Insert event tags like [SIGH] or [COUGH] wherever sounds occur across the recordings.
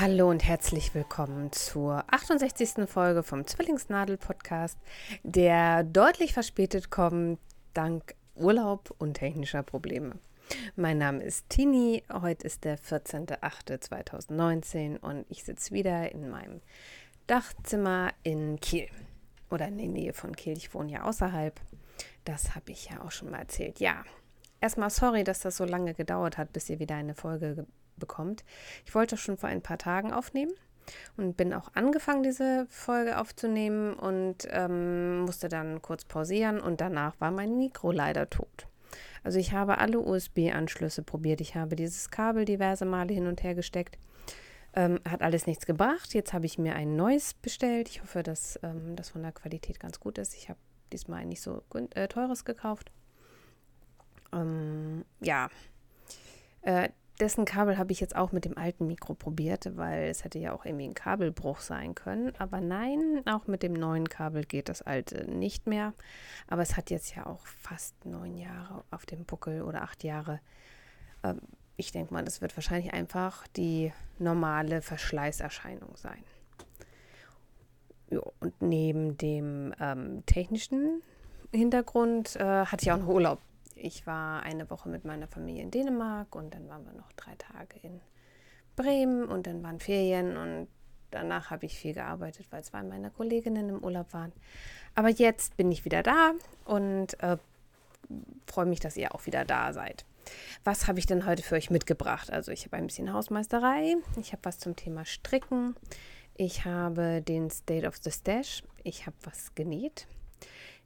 Hallo und herzlich willkommen zur 68. Folge vom Zwillingsnadel-Podcast, der deutlich verspätet kommt dank Urlaub und technischer Probleme. Mein Name ist Tini, heute ist der 14.08.2019 und ich sitze wieder in meinem Dachzimmer in Kiel oder in der Nähe von Kiel. Ich wohne ja außerhalb. Das habe ich ja auch schon mal erzählt. Ja, erstmal sorry, dass das so lange gedauert hat, bis ihr wieder eine Folge bekommt. Ich wollte schon vor ein paar Tagen aufnehmen und bin auch angefangen, diese Folge aufzunehmen und ähm, musste dann kurz pausieren und danach war mein Mikro leider tot. Also ich habe alle USB-Anschlüsse probiert. Ich habe dieses Kabel diverse Male hin und her gesteckt. Ähm, hat alles nichts gebracht. Jetzt habe ich mir ein neues bestellt. Ich hoffe, dass ähm, das von der Qualität ganz gut ist. Ich habe diesmal ein nicht so äh, teures gekauft. Ähm, ja, äh, dessen Kabel habe ich jetzt auch mit dem alten Mikro probiert, weil es hätte ja auch irgendwie ein Kabelbruch sein können. Aber nein, auch mit dem neuen Kabel geht das alte nicht mehr. Aber es hat jetzt ja auch fast neun Jahre auf dem Buckel oder acht Jahre. Ähm, ich denke mal, das wird wahrscheinlich einfach die normale Verschleißerscheinung sein. Und neben dem ähm, technischen Hintergrund äh, hatte ich auch noch Urlaub ich war eine Woche mit meiner Familie in Dänemark und dann waren wir noch drei Tage in Bremen und dann waren Ferien und danach habe ich viel gearbeitet, weil zwei meiner Kolleginnen im Urlaub waren. Aber jetzt bin ich wieder da und äh, freue mich, dass ihr auch wieder da seid. Was habe ich denn heute für euch mitgebracht? Also ich habe ein bisschen Hausmeisterei, ich habe was zum Thema Stricken, ich habe den State of the Stash, ich habe was genäht,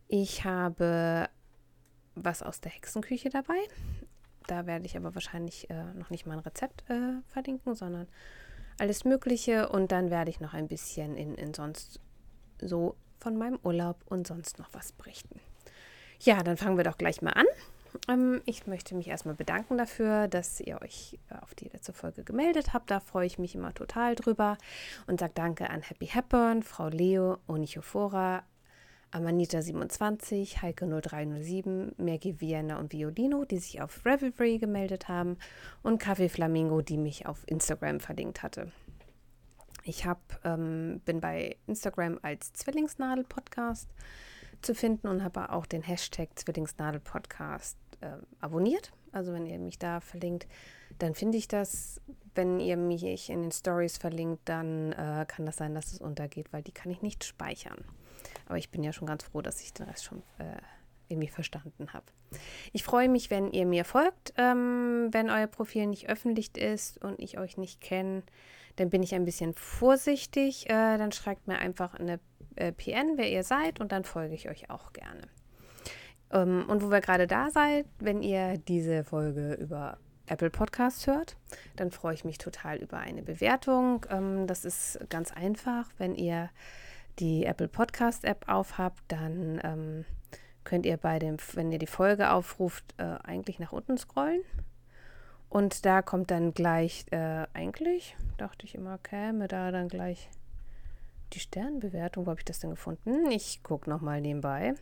ich habe was aus der Hexenküche dabei. Da werde ich aber wahrscheinlich äh, noch nicht mal ein Rezept äh, verlinken, sondern alles Mögliche. Und dann werde ich noch ein bisschen in, in sonst so von meinem Urlaub und sonst noch was berichten. Ja, dann fangen wir doch gleich mal an. Ähm, ich möchte mich erstmal bedanken dafür, dass ihr euch äh, auf die letzte Folge gemeldet habt. Da freue ich mich immer total drüber und sage Danke an Happy Hepburn, Frau Leo, Onichophora, Amanita27, Heike0307, Maggie Vienna und Violino, die sich auf Revelry gemeldet haben und Kaffee Flamingo, die mich auf Instagram verlinkt hatte. Ich hab, ähm, bin bei Instagram als Zwillingsnadel-Podcast zu finden und habe auch den Hashtag Zwillingsnadel-Podcast äh, abonniert. Also wenn ihr mich da verlinkt, dann finde ich das. Wenn ihr mich in den Stories verlinkt, dann äh, kann das sein, dass es untergeht, weil die kann ich nicht speichern. Aber ich bin ja schon ganz froh, dass ich den Rest schon äh, irgendwie verstanden habe. Ich freue mich, wenn ihr mir folgt. Ähm, wenn euer Profil nicht öffentlich ist und ich euch nicht kenne, dann bin ich ein bisschen vorsichtig. Äh, dann schreibt mir einfach eine äh, PN, wer ihr seid, und dann folge ich euch auch gerne. Ähm, und wo wir gerade da seid, wenn ihr diese Folge über Apple Podcast hört, dann freue ich mich total über eine Bewertung. Ähm, das ist ganz einfach, wenn ihr die Apple Podcast App aufhabt, dann ähm, könnt ihr bei dem, wenn ihr die Folge aufruft, äh, eigentlich nach unten scrollen. Und da kommt dann gleich, äh, eigentlich, dachte ich immer, käme da dann gleich die Sternbewertung. Wo habe ich das denn gefunden? Ich gucke nochmal nebenbei.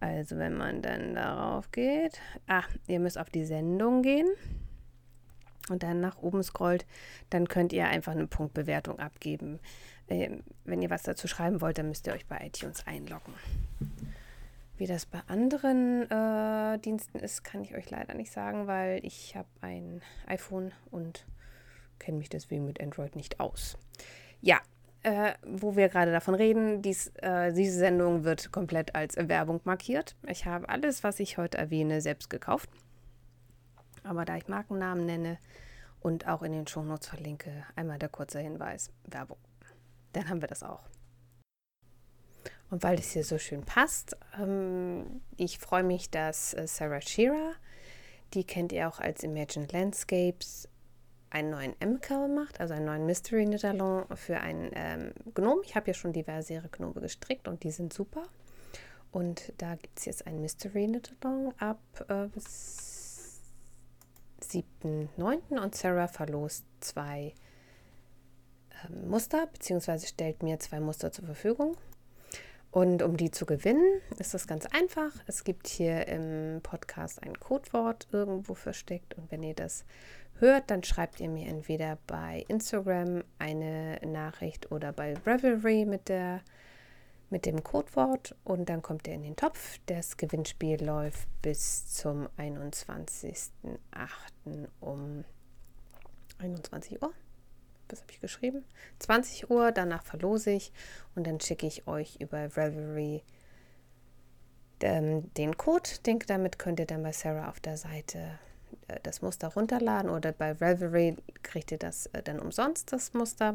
Also wenn man dann darauf geht, ah, ihr müsst auf die Sendung gehen und dann nach oben scrollt, dann könnt ihr einfach eine Punktbewertung abgeben. Ähm, wenn ihr was dazu schreiben wollt, dann müsst ihr euch bei iTunes einloggen. Wie das bei anderen äh, Diensten ist, kann ich euch leider nicht sagen, weil ich habe ein iPhone und kenne mich deswegen mit Android nicht aus. Ja, äh, wo wir gerade davon reden, dies, äh, diese Sendung wird komplett als Werbung markiert. Ich habe alles, was ich heute erwähne, selbst gekauft. Aber da ich Markennamen nenne und auch in den Shownotes verlinke, einmal der kurze Hinweis, Werbung dann haben wir das auch. Und weil es hier so schön passt, ähm, ich freue mich, dass äh, Sarah Shearer, die kennt ihr auch als Imagine Landscapes, einen neuen M-Curl macht, also einen neuen Mystery Nitalon für einen ähm, Gnome. Ich habe ja schon diverse Gnome gestrickt und die sind super. Und da gibt es jetzt ein Mystery Nitalon ab äh, 7.9. und Sarah verlost zwei Muster, beziehungsweise stellt mir zwei Muster zur Verfügung. Und um die zu gewinnen, ist das ganz einfach. Es gibt hier im Podcast ein Codewort irgendwo versteckt. Und wenn ihr das hört, dann schreibt ihr mir entweder bei Instagram eine Nachricht oder bei Revelry mit der mit dem Codewort und dann kommt ihr in den Topf. Das Gewinnspiel läuft bis zum 21.08. um 21 Uhr. Was habe ich geschrieben? 20 Uhr, danach verlose ich und dann schicke ich euch über Revelry ähm, den Code. Denke, damit könnt ihr dann bei Sarah auf der Seite äh, das Muster runterladen oder bei Revelry kriegt ihr das äh, dann umsonst, das Muster.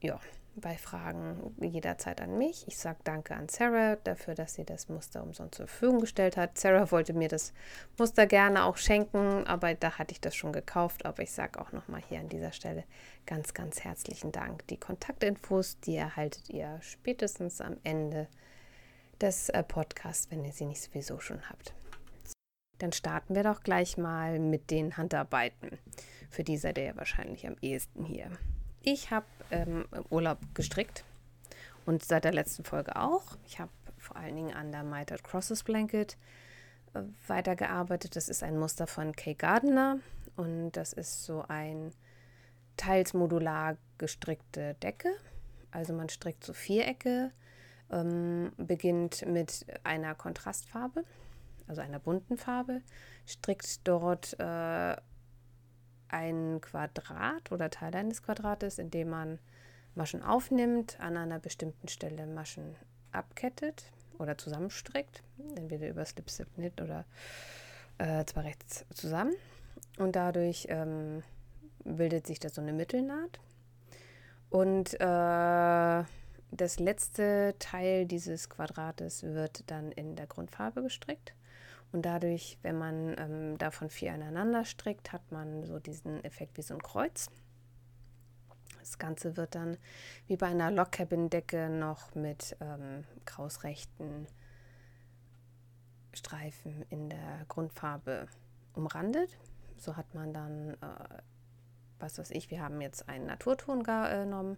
Ja, bei Fragen jederzeit an mich. Ich sage danke an Sarah dafür, dass sie das Muster umsonst zur Verfügung gestellt hat. Sarah wollte mir das Muster gerne auch schenken, aber da hatte ich das schon gekauft. Aber ich sage auch nochmal hier an dieser Stelle ganz, ganz herzlichen Dank. Die Kontaktinfos, die erhaltet ihr spätestens am Ende des äh, Podcasts, wenn ihr sie nicht sowieso schon habt. Dann starten wir doch gleich mal mit den Handarbeiten. Für die seid ihr ja wahrscheinlich am ehesten hier. Ich habe ähm, Urlaub gestrickt und seit der letzten Folge auch. Ich habe vor allen Dingen an der Mitered Crosses Blanket äh, weitergearbeitet. Das ist ein Muster von Kay Gardner und das ist so ein teils modular gestrickte Decke. Also man strickt so Vierecke, ähm, beginnt mit einer Kontrastfarbe, also einer bunten Farbe, strickt dort äh, ein Quadrat oder Teil eines Quadrates, in dem man Maschen aufnimmt, an einer bestimmten Stelle Maschen abkettet oder zusammenstrickt, entweder über Slip Slip Knit oder äh, zwar rechts zusammen. Und dadurch ähm, bildet sich da so eine Mittelnaht. Und äh, das letzte Teil dieses Quadrates wird dann in der Grundfarbe gestrickt. Und dadurch, wenn man ähm, davon vier aneinander strickt, hat man so diesen Effekt wie so ein Kreuz. Das Ganze wird dann wie bei einer Lockcabin-Decke noch mit ähm, krausrechten Streifen in der Grundfarbe umrandet. So hat man dann, äh, was weiß ich, wir haben jetzt einen Naturton genommen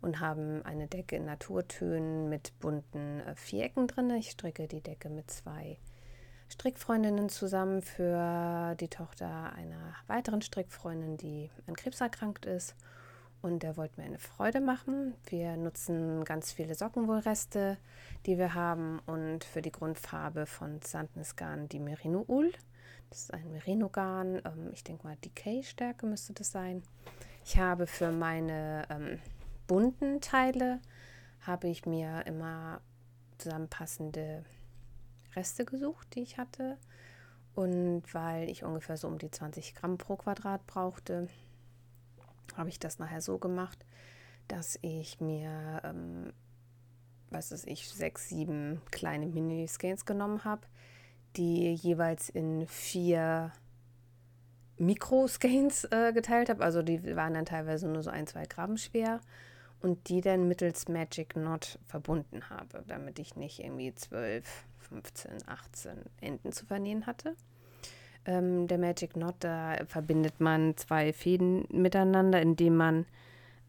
und haben eine Decke in Naturtönen mit bunten äh, Vierecken drin. Ich stricke die Decke mit zwei Strickfreundinnen zusammen für die Tochter einer weiteren Strickfreundin, die an Krebs erkrankt ist. Und der wollte mir eine Freude machen. Wir nutzen ganz viele Sockenwollreste, die wir haben. Und für die Grundfarbe von Sandnes Garn die Merino Ul. Das ist ein Merino-Garn. Ähm, ich denke mal, Decay-Stärke müsste das sein. Ich habe für meine ähm, bunten Teile habe ich mir immer zusammenpassende Reste gesucht, die ich hatte. Und weil ich ungefähr so um die 20 Gramm pro Quadrat brauchte, habe ich das nachher so gemacht, dass ich mir, ähm, was weiß ich, sechs, sieben kleine Mini-Skeins genommen habe, die jeweils in vier Mikro-Skeins äh, geteilt habe. Also die waren dann teilweise nur so ein, zwei Gramm schwer und die dann mittels Magic Knot verbunden habe, damit ich nicht irgendwie zwölf 15, 18 Enden zu vernähen hatte. Ähm, der Magic Knot, da verbindet man zwei Fäden miteinander, indem man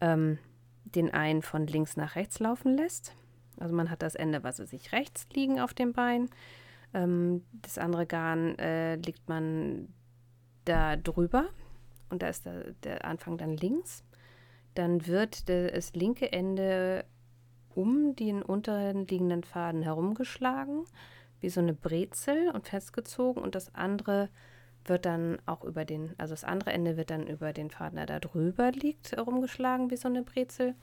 ähm, den einen von links nach rechts laufen lässt. Also man hat das Ende, was sich rechts liegen auf dem Bein. Ähm, das andere Garn äh, legt man da drüber und da ist der, der Anfang dann links. Dann wird das linke Ende um den unteren liegenden Faden herumgeschlagen, wie so eine Brezel und festgezogen und das andere wird dann auch über den, also das andere Ende wird dann über den Faden, der da drüber liegt, herumgeschlagen wie so eine Brezel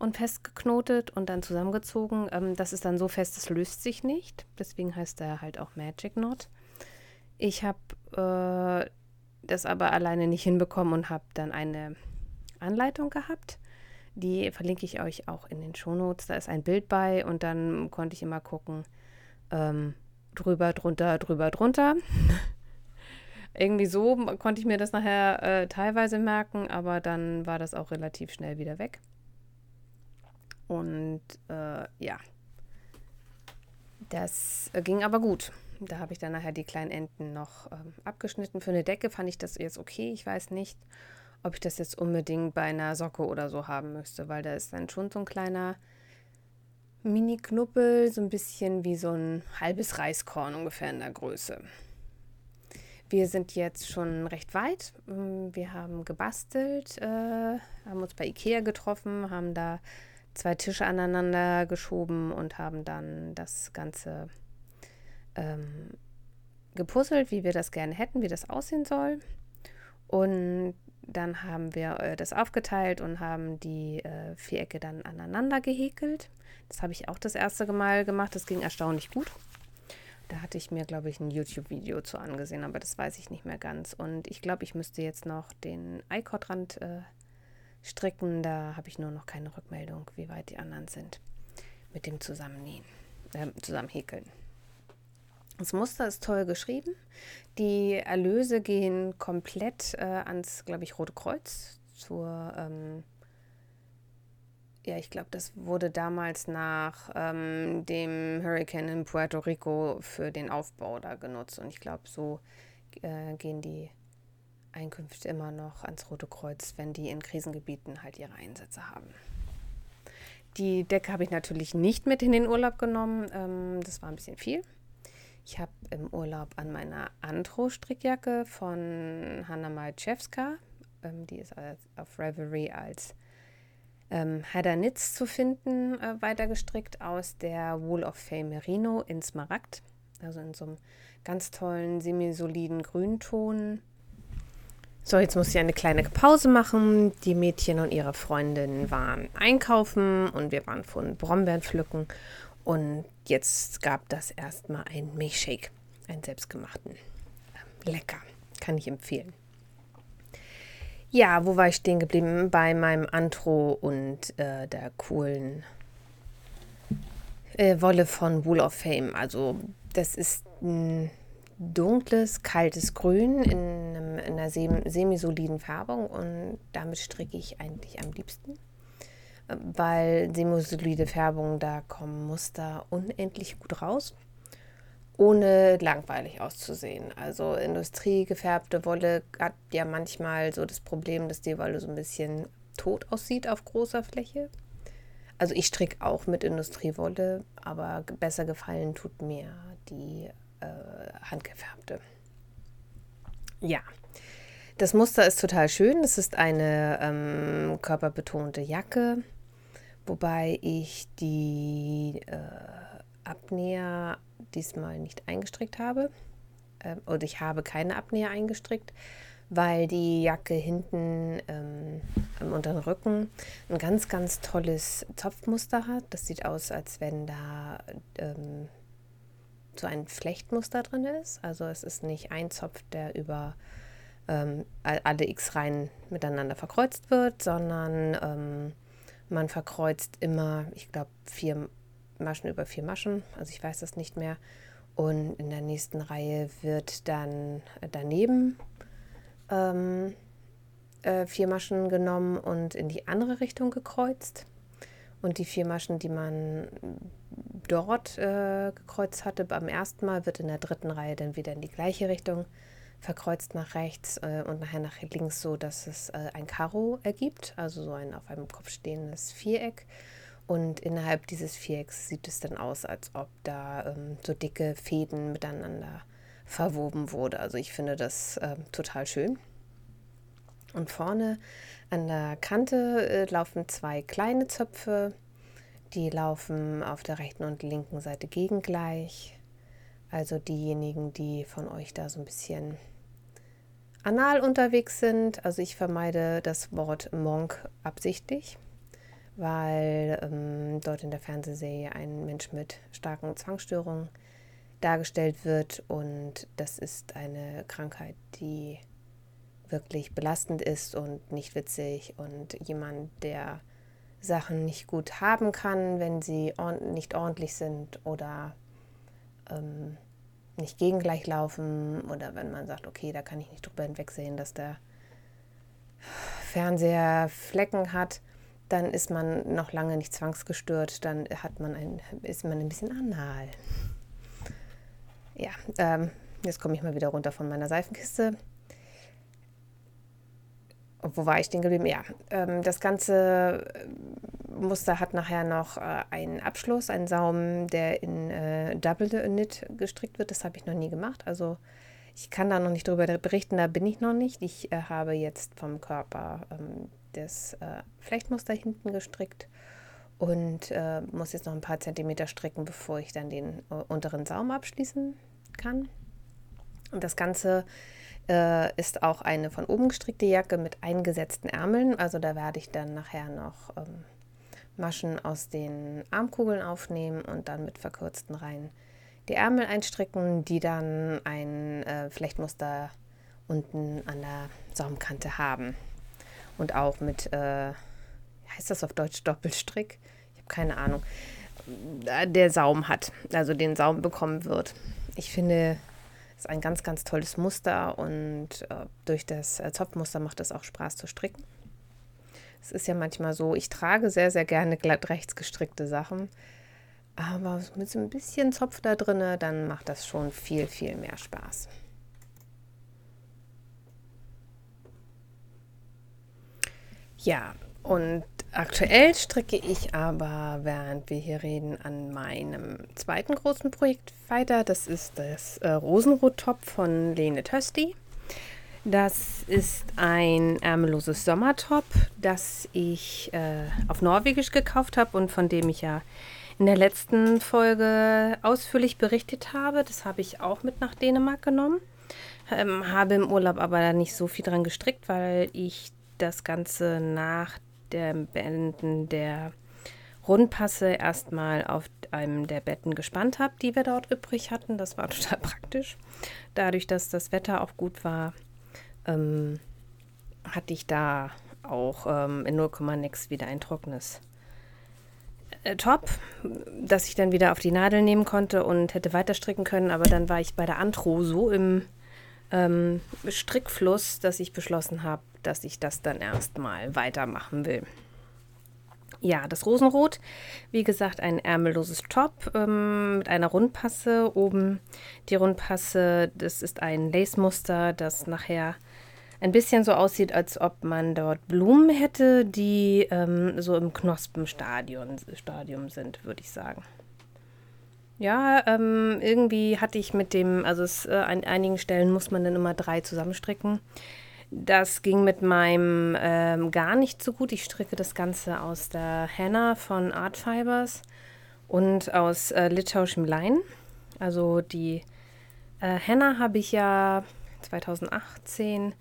und festgeknotet und dann zusammengezogen. Ähm, das ist dann so fest, es löst sich nicht. Deswegen heißt er halt auch Magic Knot. Ich habe äh, das aber alleine nicht hinbekommen und habe dann eine Anleitung gehabt die verlinke ich euch auch in den Shownotes. Da ist ein Bild bei und dann konnte ich immer gucken, ähm, drüber, drunter, drüber, drunter. [LAUGHS] Irgendwie so konnte ich mir das nachher äh, teilweise merken, aber dann war das auch relativ schnell wieder weg. Und äh, ja, das äh, ging aber gut. Da habe ich dann nachher die kleinen Enden noch ähm, abgeschnitten. Für eine Decke fand ich das jetzt okay. Ich weiß nicht, ob ich das jetzt unbedingt bei einer Socke oder so haben müsste, weil da ist dann schon so ein kleiner Mini-Knuppel, so ein bisschen wie so ein halbes Reiskorn ungefähr in der Größe. wir sind jetzt schon recht weit. Ähm, wir haben gebastelt, äh, haben uns bei Ikea getroffen, haben da zwei Tische aneinander geschoben und haben dann das Ganze ähm, gepuzzelt, wie wir das gerne hätten, wie das aussehen soll. Und dann haben wir äh, das aufgeteilt und haben die äh, Vierecke dann aneinander gehäkelt. Das habe ich auch das erste Mal gemacht. Das ging erstaunlich gut. Da hatte ich mir, glaube ich, ein YouTube-Video zu angesehen, aber das weiß ich nicht mehr ganz. Und ich glaube, ich müsste jetzt noch den Eikordrand äh, stricken. Da habe ich nur noch keine Rückmeldung, wie weit die anderen sind mit dem Zusammennähen, äh, Zusammenhäkeln. Das Muster ist toll geschrieben. Die Erlöse gehen komplett äh, ans, glaube ich, Rote Kreuz zur ähm, ja, ich glaube, das wurde damals nach ähm, dem Hurricane in Puerto Rico für den Aufbau da genutzt. Und ich glaube, so äh, gehen die Einkünfte immer noch ans Rote Kreuz, wenn die in Krisengebieten halt ihre Einsätze haben. Die Decke habe ich natürlich nicht mit in den Urlaub genommen. Ähm, das war ein bisschen viel. Ich habe im Urlaub an meiner Antro-Strickjacke von Hanna Majewska, ähm, die ist auf Reverie als ähm, Nitz zu finden, äh, weitergestrickt aus der Wool of Fame Merino in Smaragd. Also in so einem ganz tollen, semisoliden Grünton. So, jetzt muss ich eine kleine Pause machen. Die Mädchen und ihre Freundin waren einkaufen und wir waren von Brombeeren pflücken. Und jetzt gab das erstmal ein Milchshake, einen selbstgemachten. Lecker, kann ich empfehlen. Ja, wo war ich stehen geblieben? Bei meinem Antro und äh, der coolen äh, Wolle von Wool of Fame. Also das ist ein dunkles, kaltes Grün in, in einer sem semisoliden Färbung und damit stricke ich eigentlich am liebsten. Weil semisolide Färbung, da kommen Muster unendlich gut raus ohne langweilig auszusehen. Also industriegefärbte Wolle hat ja manchmal so das Problem, dass die Wolle so ein bisschen tot aussieht auf großer Fläche. Also ich stricke auch mit Industriewolle, aber besser gefallen tut mir die äh, handgefärbte. Ja, das Muster ist total schön. Es ist eine ähm, körperbetonte Jacke, wobei ich die äh, Abnäher diesmal nicht eingestrickt habe. Äh, oder ich habe keine Abnäher eingestrickt, weil die Jacke hinten ähm, am unteren Rücken ein ganz, ganz tolles Zopfmuster hat. Das sieht aus, als wenn da ähm, so ein Flechtmuster drin ist. Also es ist nicht ein Zopf, der über ähm, alle X-Reihen miteinander verkreuzt wird, sondern ähm, man verkreuzt immer, ich glaube, vier Maschen über vier Maschen, also ich weiß das nicht mehr. Und in der nächsten Reihe wird dann daneben ähm, äh, vier Maschen genommen und in die andere Richtung gekreuzt. Und die vier Maschen, die man dort äh, gekreuzt hatte beim ersten Mal, wird in der dritten Reihe dann wieder in die gleiche Richtung verkreuzt nach rechts äh, und nachher nach links, so dass es äh, ein Karo ergibt, also so ein auf einem Kopf stehendes Viereck. Und innerhalb dieses Vierecks sieht es dann aus, als ob da ähm, so dicke Fäden miteinander verwoben wurde. Also ich finde das äh, total schön. Und vorne an der Kante äh, laufen zwei kleine Zöpfe. Die laufen auf der rechten und linken Seite gegengleich. Also diejenigen, die von euch da so ein bisschen anal unterwegs sind. Also ich vermeide das Wort Monk absichtlich weil ähm, dort in der Fernsehserie ein Mensch mit starken Zwangsstörungen dargestellt wird und das ist eine Krankheit, die wirklich belastend ist und nicht witzig und jemand, der Sachen nicht gut haben kann, wenn sie ordn nicht ordentlich sind oder ähm, nicht gegengleich laufen oder wenn man sagt, okay, da kann ich nicht drüber hinwegsehen, dass der Fernseher Flecken hat dann ist man noch lange nicht zwangsgestört, dann hat man ein, ist man ein bisschen anal. Ja, ähm, jetzt komme ich mal wieder runter von meiner Seifenkiste. Wo war ich denn geblieben? Ja, ähm, das ganze Muster hat nachher noch äh, einen Abschluss, einen Saum, der in äh, Double Knit gestrickt wird. Das habe ich noch nie gemacht. Also Ich kann da noch nicht drüber berichten, da bin ich noch nicht. Ich äh, habe jetzt vom Körper ähm, das äh, Flechtmuster hinten gestrickt und äh, muss jetzt noch ein paar Zentimeter stricken, bevor ich dann den äh, unteren Saum abschließen kann. Und das Ganze äh, ist auch eine von oben gestrickte Jacke mit eingesetzten Ärmeln. Also da werde ich dann nachher noch ähm, Maschen aus den Armkugeln aufnehmen und dann mit verkürzten Reihen die Ärmel einstricken, die dann ein äh, Flechtmuster unten an der Saumkante haben. Und auch mit, äh, heißt das auf Deutsch Doppelstrick? Ich habe keine Ahnung. Äh, der Saum hat, also den Saum bekommen wird. Ich finde, ist ein ganz, ganz tolles Muster und äh, durch das Zopfmuster macht es auch Spaß zu stricken. Es ist ja manchmal so, ich trage sehr, sehr gerne glatt rechts gestrickte Sachen. Aber mit so ein bisschen Zopf da drin, dann macht das schon viel, viel mehr Spaß. Ja, und aktuell stricke ich aber, während wir hier reden, an meinem zweiten großen Projekt weiter. Das ist das äh, Rosenrot-Top von Lene Tösti. Das ist ein ärmelloses Sommertop, das ich äh, auf Norwegisch gekauft habe und von dem ich ja in der letzten Folge ausführlich berichtet habe. Das habe ich auch mit nach Dänemark genommen. Ähm, habe im Urlaub aber nicht so viel dran gestrickt, weil ich das Ganze nach dem Beenden der Rundpasse erstmal auf einem der Betten gespannt habe, die wir dort übrig hatten. Das war [LAUGHS] total praktisch. Dadurch, dass das Wetter auch gut war, ähm, hatte ich da auch ähm, in 0, nix wieder ein trockenes äh, Top, das ich dann wieder auf die Nadel nehmen konnte und hätte weiter stricken können. Aber dann war ich bei der Antro so im ähm, Strickfluss, dass ich beschlossen habe, dass ich das dann erstmal weitermachen will. Ja, das Rosenrot, wie gesagt, ein ärmelloses Top ähm, mit einer Rundpasse. Oben die Rundpasse, das ist ein Lace-Muster, das nachher ein bisschen so aussieht, als ob man dort Blumen hätte, die ähm, so im Knospenstadium Stadium sind, würde ich sagen. Ja, ähm, irgendwie hatte ich mit dem, also es, äh, an einigen Stellen muss man dann immer drei zusammenstricken. Das ging mit meinem ähm, gar nicht so gut. Ich stricke das Ganze aus der Henna von Art Fibers und aus äh, litauischem Lein. Also die äh, Henna habe ich ja 2018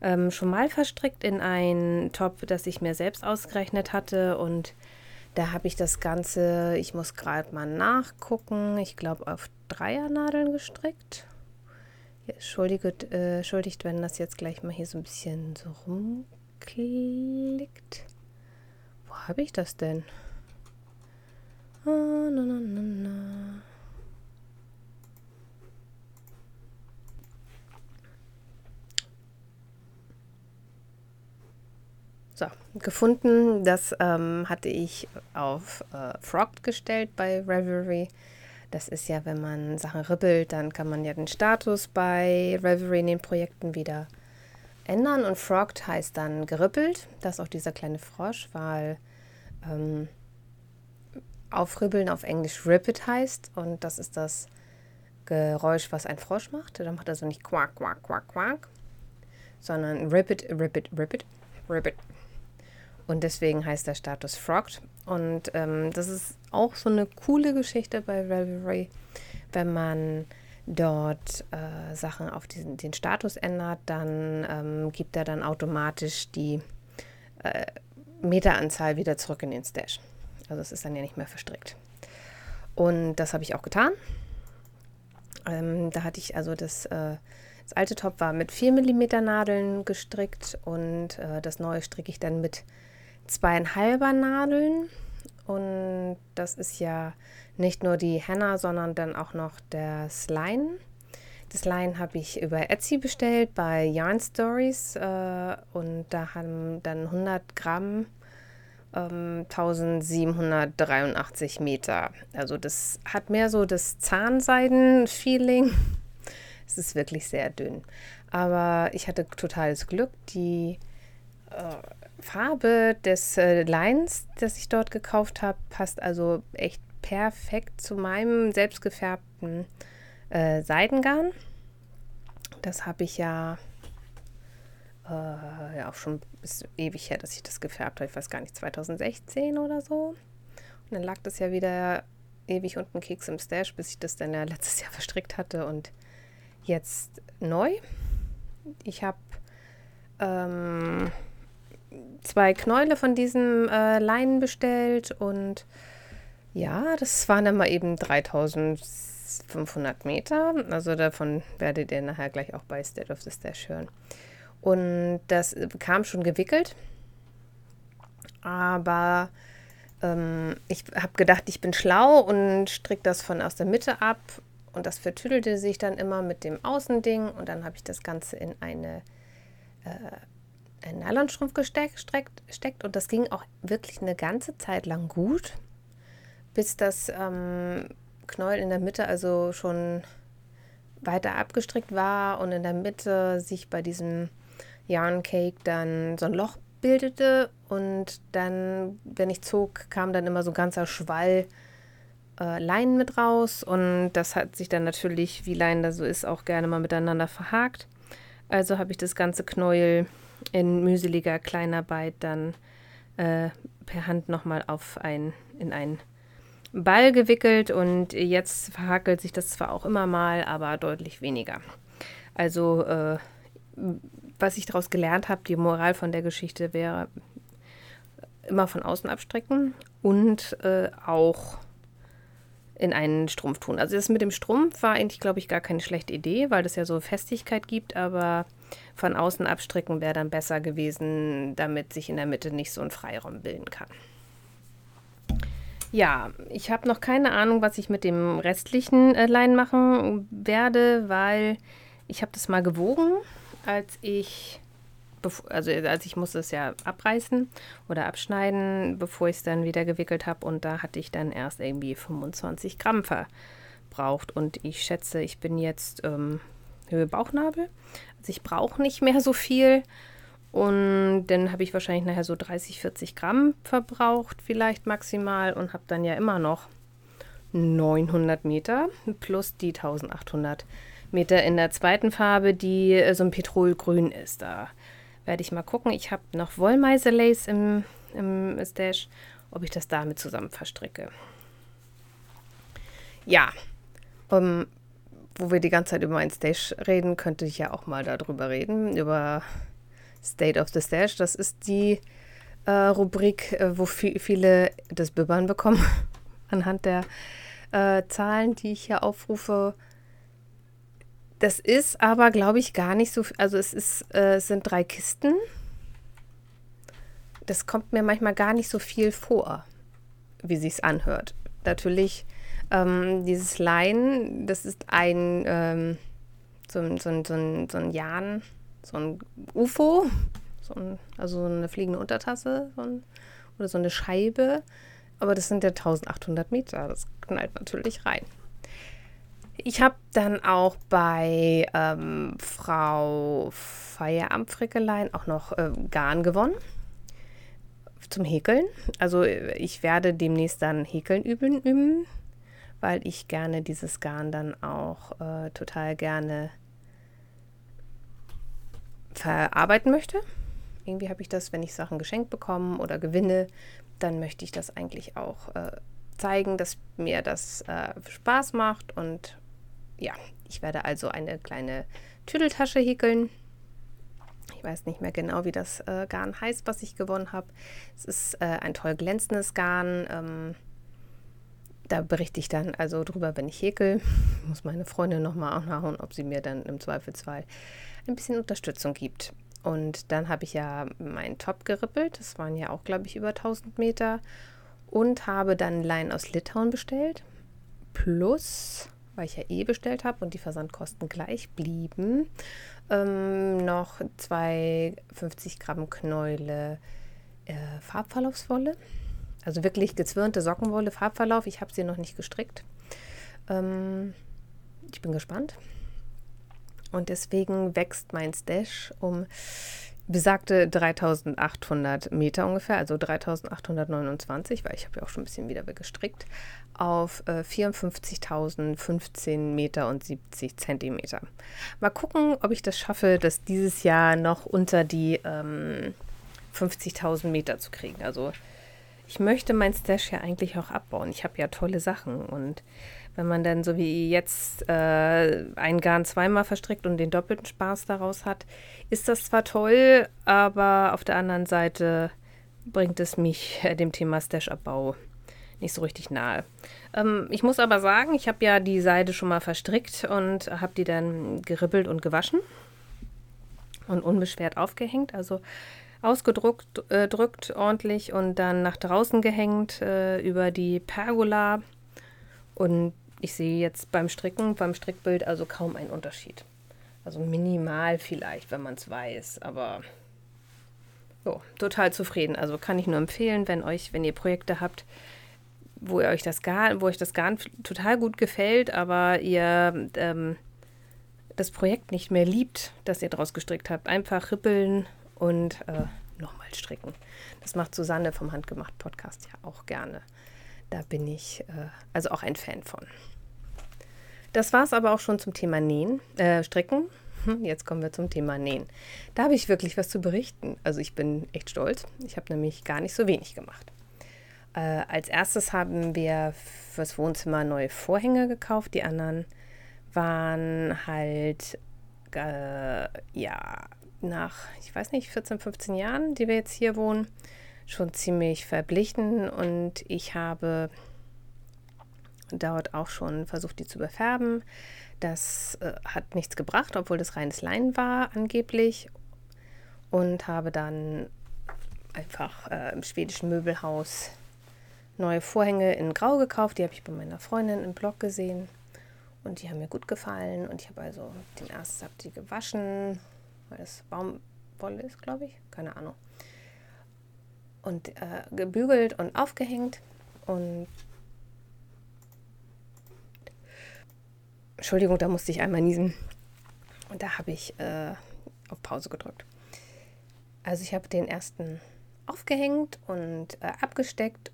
ähm, schon mal verstrickt in einen Top, das ich mir selbst ausgerechnet hatte. Und da habe ich das Ganze, ich muss gerade mal nachgucken, ich glaube auf Dreiernadeln gestrickt. Entschuldigt, äh, entschuldigt, wenn das jetzt gleich mal hier so ein bisschen so rumklickt. Wo habe ich das denn? Oh, na, na, na, na. So, gefunden, das ähm, hatte ich auf äh, Frog gestellt bei Revelry. Das ist ja, wenn man Sachen ribbelt, dann kann man ja den Status bei Revelry in den Projekten wieder ändern. Und Frogged heißt dann gerippelt. Das ist auch dieser kleine Frosch, weil ähm, aufribbeln auf Englisch Rippet heißt. Und das ist das Geräusch, was ein Frosch macht. Da macht er so nicht quack, quack, quack, quack, sondern Rippet, Rippet, Rippet, Rippet. Und deswegen heißt der Status Frogged. Und ähm, das ist auch so eine coole Geschichte bei Ravelry, wenn man dort äh, Sachen auf diesen, den Status ändert, dann ähm, gibt er dann automatisch die äh, Meteranzahl wieder zurück in den Stash. Also es ist dann ja nicht mehr verstrickt. Und das habe ich auch getan. Ähm, da hatte ich also das, äh, das alte Top war mit 4 mm Nadeln gestrickt und äh, das neue stricke ich dann mit zweieinhalber Nadeln. Und das ist ja nicht nur die Henna, sondern dann auch noch der Line. Das Line habe ich über Etsy bestellt bei Yarn Stories äh, und da haben dann 100 Gramm ähm, 1783 Meter. Also das hat mehr so das Zahnseiden-Feeling. [LAUGHS] Es ist wirklich sehr dünn. Aber ich hatte totales Glück. Die äh, Farbe des äh, Lines, das ich dort gekauft habe, passt also echt perfekt zu meinem selbstgefärbten äh, Seidengarn. Das habe ich ja, äh, ja auch schon ewig her, dass ich das gefärbt habe. Ich weiß gar nicht, 2016 oder so. Und dann lag das ja wieder ewig unten Keks im Stash, bis ich das dann ja letztes Jahr [LAUGHS] verstrickt hatte und jetzt neu. Ich habe ähm, zwei Knäule von diesem äh, Leinen bestellt und ja, das waren dann mal eben 3500 Meter. Also davon werdet ihr nachher gleich auch bei State of the Stash hören. Und das kam schon gewickelt. Aber ähm, ich habe gedacht, ich bin schlau und stricke das von aus der Mitte ab. Und das vertüdelte sich dann immer mit dem Außending. Und dann habe ich das Ganze in eine äh, einen Nylonstrumpf gesteckt, steckt, und das ging auch wirklich eine ganze Zeit lang gut, bis das ähm, Knäuel in der Mitte also schon weiter abgestrickt war und in der Mitte sich bei diesem Yarn-Cake dann so ein Loch bildete. Und dann, wenn ich zog, kam dann immer so ein ganzer Schwall äh, Leinen mit raus. Und das hat sich dann natürlich, wie Leinen da so ist, auch gerne mal miteinander verhakt. Also habe ich das ganze Knäuel in mühseliger Kleinarbeit dann äh, per Hand nochmal auf ein, in einen Ball gewickelt und jetzt verhakelt sich das zwar auch immer mal, aber deutlich weniger. Also äh, was ich daraus gelernt habe, die Moral von der Geschichte wäre immer von außen abstrecken und äh, auch in einen Strumpf tun. Also das mit dem Strumpf war eigentlich, glaube ich, gar keine schlechte Idee, weil das ja so Festigkeit gibt, aber von außen abstricken wäre dann besser gewesen, damit sich in der Mitte nicht so ein Freiraum bilden kann. Ja, ich habe noch keine Ahnung, was ich mit dem restlichen äh, Lein machen werde, weil ich habe das mal gewogen, als ich also als ich musste es ja abreißen oder abschneiden, bevor ich es dann wieder gewickelt habe und da hatte ich dann erst irgendwie 25 Gramm verbraucht und ich schätze, ich bin jetzt ähm, Höhe Bauchnabel, ich brauche nicht mehr so viel und dann habe ich wahrscheinlich nachher so 30, 40 Gramm verbraucht vielleicht maximal und habe dann ja immer noch 900 Meter plus die 1800 Meter in der zweiten Farbe, die äh, so ein Petrolgrün ist. Da werde ich mal gucken. Ich habe noch Wollmeise-Lace im, im Stash, ob ich das damit zusammen verstricke. Ja, um, wo wir die ganze Zeit über ein Stash reden, könnte ich ja auch mal darüber reden, über State of the Stash. Das ist die äh, Rubrik, äh, wo viele das Bibbern bekommen, [LAUGHS] anhand der äh, Zahlen, die ich hier aufrufe. Das ist aber, glaube ich, gar nicht so. Also es ist, äh, es sind drei Kisten. Das kommt mir manchmal gar nicht so viel vor, wie sich's anhört. Natürlich ähm, dieses Line, das ist ein ähm, so, so, so, so ein Jan, so ein UFO, so ein, also eine fliegende Untertasse so ein, oder so eine Scheibe. Aber das sind ja 1800 Meter. Das knallt natürlich rein. Ich habe dann auch bei ähm, Frau Feierabendfrickelein auch noch äh, Garn gewonnen zum Häkeln. Also ich werde demnächst dann Häkeln üben, üben weil ich gerne dieses Garn dann auch äh, total gerne verarbeiten möchte. Irgendwie habe ich das, wenn ich Sachen geschenkt bekomme oder gewinne, dann möchte ich das eigentlich auch äh, zeigen, dass mir das äh, Spaß macht und ja, ich werde also eine kleine Tüdeltasche häkeln. Ich weiß nicht mehr genau, wie das äh, Garn heißt, was ich gewonnen habe. Es ist äh, ein toll glänzendes Garn. Ähm, da berichte ich dann also drüber, wenn ich häkel. [LAUGHS] Muss meine Freundin nochmal anhauen, ob sie mir dann im Zweifelsfall ein bisschen Unterstützung gibt. Und dann habe ich ja meinen Top gerippelt. Das waren ja auch, glaube ich, über 1000 Meter. Und habe dann Leinen aus Litauen bestellt. Plus weil ich ja eh bestellt habe und die Versandkosten gleich blieben, ähm, noch zwei 50 Gramm Knäule äh, Farbverlaufswolle. Also wirklich gezwirnte Sockenwolle, Farbverlauf. Ich habe sie noch nicht gestrickt. Ähm, ich bin gespannt. Und deswegen wächst mein Stash um besagte 3800 Meter ungefähr, also 3829, weil ich habe ja auch schon ein bisschen wieder gestrickt, auf äh, 54.015 Meter und 70 Zentimeter. Mal gucken, ob ich das schaffe, das dieses Jahr noch unter die ähm, 50.000 Meter zu kriegen. Also ich möchte mein Stash ja eigentlich auch abbauen. Ich habe ja tolle Sachen und wenn man dann so wie jetzt äh, ein Garn zweimal verstrickt und den doppelten Spaß daraus hat, ist das zwar toll, aber auf der anderen Seite bringt es mich äh, dem Thema Stash-Abbau nicht so richtig nahe. Ähm, ich muss aber sagen, ich habe ja die Seide schon mal verstrickt und habe die dann geribbelt und gewaschen und unbeschwert aufgehängt. Also ausgedruckt äh, ordentlich und dann nach draußen gehängt äh, über die Pergola. Und ich sehe jetzt beim Stricken, beim Strickbild also kaum einen Unterschied. Also minimal vielleicht, wenn man es weiß, aber jo, total zufrieden. Also kann ich nur empfehlen, wenn euch, wenn ihr Projekte habt, wo ihr euch das Garn, wo euch das Garn total gut gefällt, aber ihr ähm, das Projekt nicht mehr liebt, das ihr draus gestrickt habt, einfach rippeln und äh, nochmal stricken. Das macht Susanne vom Handgemacht Podcast ja auch gerne. Da bin ich äh, also auch ein Fan von. Das war es aber auch schon zum Thema Nähen, äh, Stricken. Hm, jetzt kommen wir zum Thema Nähen. Da habe ich wirklich was zu berichten. Also ich bin echt stolz. Ich habe nämlich gar nicht so wenig gemacht. Äh, als erstes haben wir fürs Wohnzimmer neue Vorhänge gekauft. Die anderen waren halt, äh, ja, nach, ich weiß nicht, 14, 15 Jahren, die wir jetzt hier wohnen, schon ziemlich verblichen. Und ich habe dort auch schon versucht, die zu befärben. Das äh, hat nichts gebracht, obwohl das reines Leinen war angeblich. Und habe dann einfach äh, im schwedischen Möbelhaus neue Vorhänge in Grau gekauft. Die habe ich bei meiner Freundin im Blog gesehen. Und die haben mir gut gefallen. Und ich habe also den ersten habe die gewaschen weil es Baumwolle ist, glaube ich, keine Ahnung. Und äh, gebügelt und aufgehängt und Entschuldigung, da musste ich einmal niesen. Und da habe ich äh, auf Pause gedrückt. Also ich habe den ersten aufgehängt und äh, abgesteckt,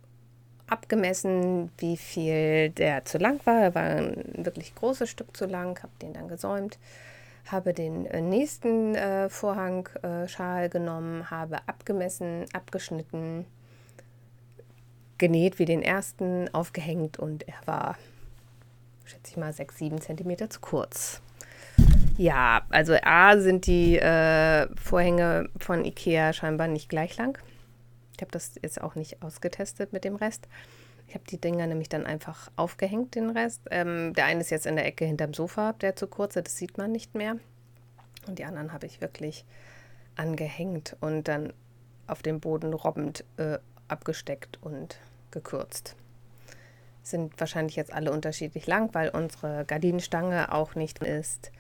abgemessen, wie viel der zu lang war. Er war ein wirklich großes Stück zu lang, habe den dann gesäumt habe den äh, nächsten äh, Vorhangschal äh, genommen, habe abgemessen, abgeschnitten, genäht wie den ersten, aufgehängt und er war, schätze ich mal, 6, 7 cm zu kurz. Ja, also A sind die äh, Vorhänge von Ikea scheinbar nicht gleich lang. Ich habe das jetzt auch nicht ausgetestet mit dem Rest. Ich habe die Dinger nämlich dann einfach aufgehängt, den Rest. Ähm, der eine ist jetzt in der Ecke hinterm Sofa, der zu kurze, das sieht man nicht mehr. Und die anderen habe ich wirklich angehängt und dann auf dem Boden robbend äh, abgesteckt und gekürzt. Sind wahrscheinlich jetzt alle unterschiedlich lang, weil unsere Gardinenstange auch nicht ist.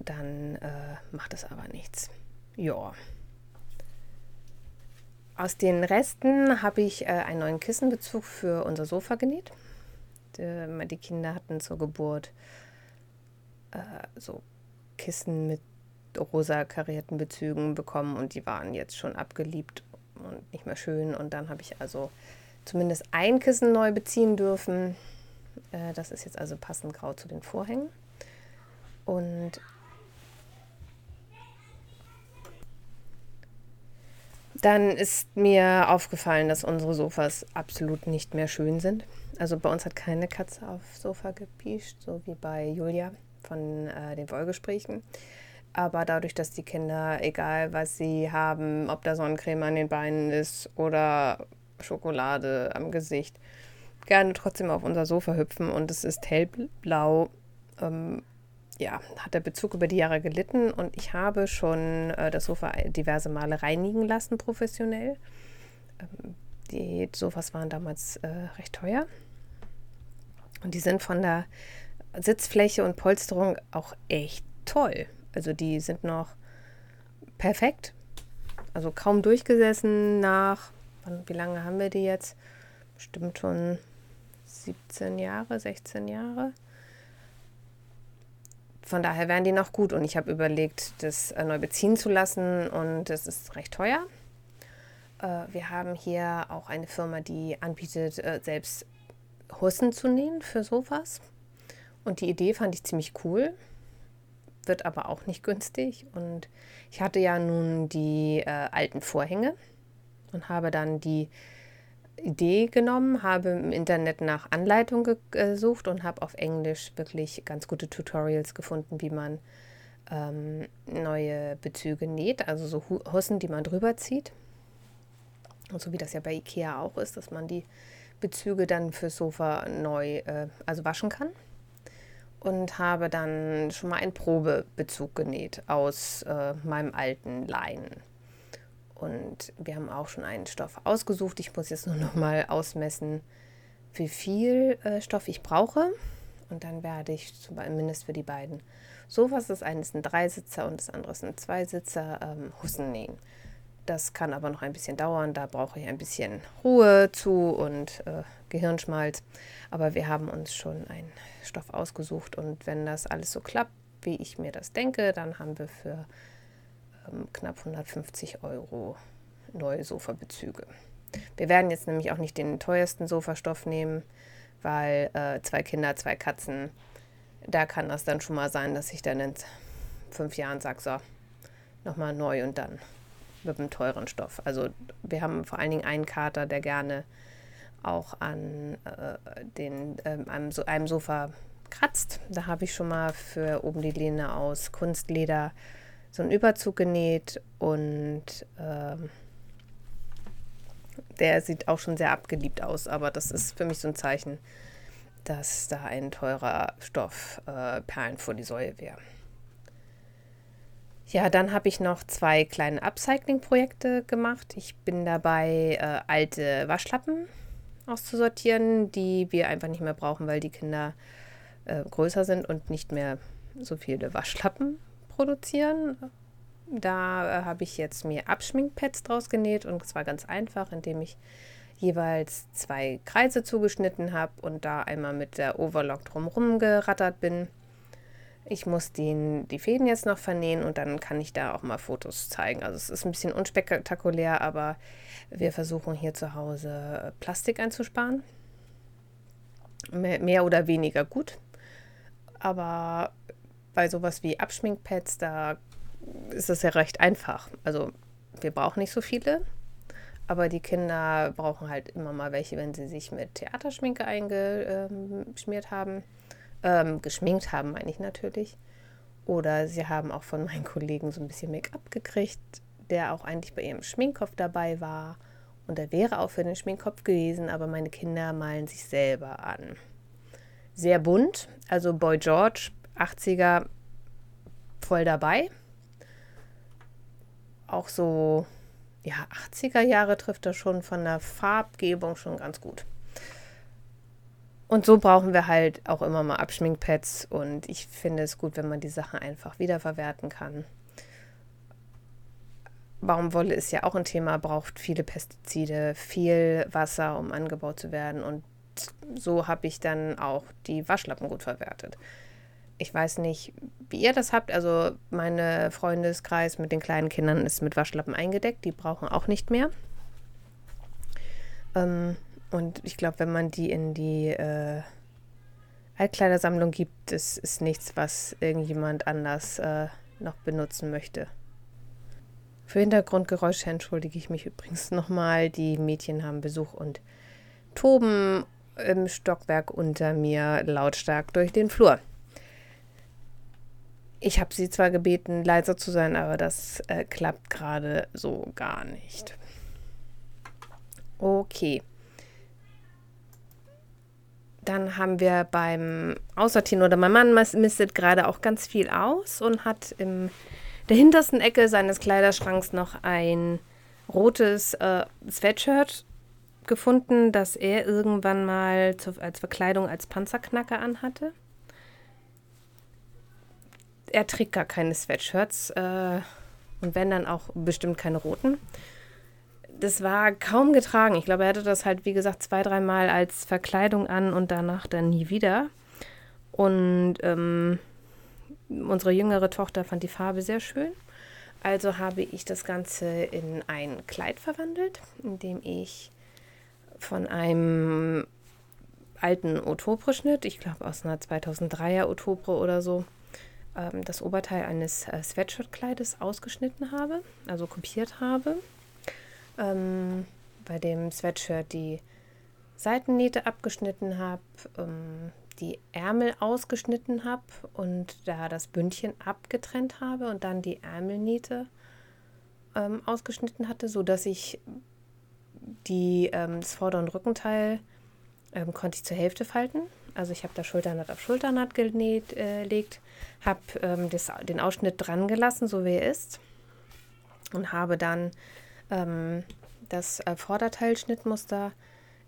Dann äh, macht es aber nichts. Ja. Aus den Resten habe ich äh, einen neuen Kissenbezug für unser Sofa genäht. Die, die Kinder hatten zur Geburt äh, so Kissen mit rosa karierten Bezügen bekommen und die waren jetzt schon abgeliebt und nicht mehr schön. Und dann habe ich also zumindest ein Kissen neu beziehen dürfen. Äh, das ist jetzt also passend grau zu den Vorhängen. Und Dann ist mir aufgefallen, dass unsere Sofas absolut nicht mehr schön sind. Also bei uns hat keine Katze aufs Sofa gepiescht, so wie bei Julia von äh, den Wollgesprächen. Aber dadurch, dass die Kinder, egal was sie haben, ob da Sonnencreme an den Beinen ist oder Schokolade am Gesicht, gerne trotzdem auf unser Sofa hüpfen und es ist hellblau, ähm, ja, hat der Bezug über die Jahre gelitten und ich habe schon äh, das Sofa diverse Male reinigen lassen, professionell. Ähm, die Sofas waren damals äh, recht teuer und die sind von der Sitzfläche und Polsterung auch echt toll. Also die sind noch perfekt. Also kaum durchgesessen nach, wie lange haben wir die jetzt? Bestimmt schon 17 Jahre, 16 Jahre von daher wären die noch gut. Und ich habe überlegt, das äh, neu beziehen zu lassen und es ist recht teuer. Äh, wir haben hier auch eine Firma, die anbietet, äh, selbst Hussen zu nähen für Sofas. Und die Idee fand ich ziemlich cool, wird aber auch nicht günstig. Und ich hatte ja nun die äh, alten Vorhänge und habe dann die Idee genommen, habe im Internet nach Anleitung gesucht und habe auf Englisch wirklich ganz gute Tutorials gefunden, wie man ähm, neue Bezüge näht, also so Hossen, die man drüber zieht. Und so wie das ja bei Ikea auch ist, dass man die Bezüge dann fürs Sofa neu, äh, also waschen kann. Und habe dann schon mal einen Probebezug genäht aus äh, meinem alten Leinen. Und wir haben auch schon einen Stoff ausgesucht. Ich muss jetzt nur noch mal ausmessen, wie viel äh, Stoff ich brauche. Und dann werde ich zumindest für die beiden Sofas, das eine ist ein Dreisitzer und das andere ist ein Zweisitzer, ähm, Hussen nähen. Das kann aber noch ein bisschen dauern. Da brauche ich ein bisschen Ruhe zu und äh, Gehirnschmalz. Aber wir haben uns schon einen Stoff ausgesucht. Und wenn das alles so klappt, wie ich mir das denke, dann haben wir für ähm, knapp 150 Euro neue Sofabezüge. Wir werden jetzt nämlich auch nicht den teuersten Sofastoff nehmen, weil äh, zwei Kinder, zwei Katzen, da kann das dann schon mal sein, dass ich dann in fünf Jahren sage, so, nochmal neu und dann mit einem teuren Stoff. Also wir haben vor allen Dingen einen Kater, der gerne auch an äh, den, äh, einem, so, einem Sofa kratzt. Da habe ich schon mal für oben die Lehne aus Kunstleder so einen Überzug genäht und ähm, der sieht auch schon sehr abgeliebt aus, aber das ist für mich so ein Zeichen, dass da ein teurer Stoff äh, Perlen vor die Säue wäre. Ja, dann habe ich noch zwei kleine Upcycling-Projekte gemacht. Ich bin dabei, äh, alte Waschlappen auszusortieren, die wir einfach nicht mehr brauchen, weil die Kinder äh, größer sind und nicht mehr so viele Waschlappen produzieren. Da äh, habe ich jetzt mir Abschminkpads draus genäht und zwar ganz einfach, indem ich jeweils zwei Kreise zugeschnitten habe und da einmal mit der Overlock drumherum gerattert bin ich muss den, die Fäden jetzt noch vernähen und dann kann ich da auch mal Fotos zeigen. Also es ist ein bisschen unspektakulär, aber wir versuchen hier zu Hause Plastik einzusparen. Mehr, mehr oder weniger gut. Aber bei sowas wie Abschminkpads, da ist es ja recht einfach. Also wir brauchen nicht so viele, aber die Kinder brauchen halt immer mal welche, wenn sie sich mit Theaterschminke eingeschmiert haben ähm, geschminkt haben, meine ich natürlich. Oder sie haben auch von meinen Kollegen so ein bisschen Make-up gekriegt, der auch eigentlich bei ihrem Schminkkopf dabei war. Und er wäre auch für den Schminkkopf gewesen, aber meine Kinder malen sich selber an. Sehr bunt, also Boy George, 80er, voll dabei. Auch so, ja, 80er Jahre trifft er schon von der Farbgebung schon ganz gut. Und so brauchen wir halt auch immer mal Abschminkpads und ich finde es gut, wenn man die Sachen einfach wiederverwerten kann. Baumwolle ist ja auch ein Thema, braucht viele Pestizide, viel Wasser, um angebaut zu werden und so habe ich dann auch die Waschlappen gut verwertet. Ich weiß nicht, wie ihr das habt. Also meine Freundeskreis mit den kleinen Kindern ist mit Waschlappen eingedeckt. Die brauchen auch nicht mehr. Ähm, und ich glaube, wenn man die in die äh, Altkleidersammlung gibt, das ist nichts, was irgendjemand anders äh, noch benutzen möchte. Für Hintergrundgeräusche entschuldige ich mich übrigens nochmal. Die Mädchen haben Besuch und toben im Stockwerk unter mir lautstark durch den Flur. Ich habe sie zwar gebeten, leiser zu sein, aber das äh, klappt gerade so gar nicht. Okay. Dann haben wir beim Aussortieren oder mein Mann mistet gerade auch ganz viel aus und hat in der hintersten Ecke seines Kleiderschranks noch ein rotes äh, Sweatshirt gefunden, das er irgendwann mal zu, als Verkleidung als Panzerknacker anhatte. Er trägt gar keine Sweatshirts äh, und wenn dann auch bestimmt keine roten das war kaum getragen. Ich glaube, er hatte das halt, wie gesagt, zwei, dreimal als Verkleidung an und danach dann nie wieder. Und ähm, unsere jüngere Tochter fand die Farbe sehr schön. Also habe ich das Ganze in ein Kleid verwandelt, indem ich von einem alten Otobre-Schnitt, ich glaube aus einer 2003er Otobre oder so, ähm, das Oberteil eines äh, Sweatshirt-Kleides ausgeschnitten habe, also kopiert habe. Ähm, bei dem Sweatshirt die Seitennähte abgeschnitten habe, ähm, die Ärmel ausgeschnitten habe und da das Bündchen abgetrennt habe und dann die Ärmelnähte ähm, ausgeschnitten hatte, sodass ich die, ähm, das Vorder- und Rückenteil ähm, konnte ich zur Hälfte falten. Also ich habe da Schulternaht auf Schulternaht gelegt, äh, habe ähm, den Ausschnitt dran gelassen, so wie er ist, und habe dann ähm, das äh, Vorderteilschnittmuster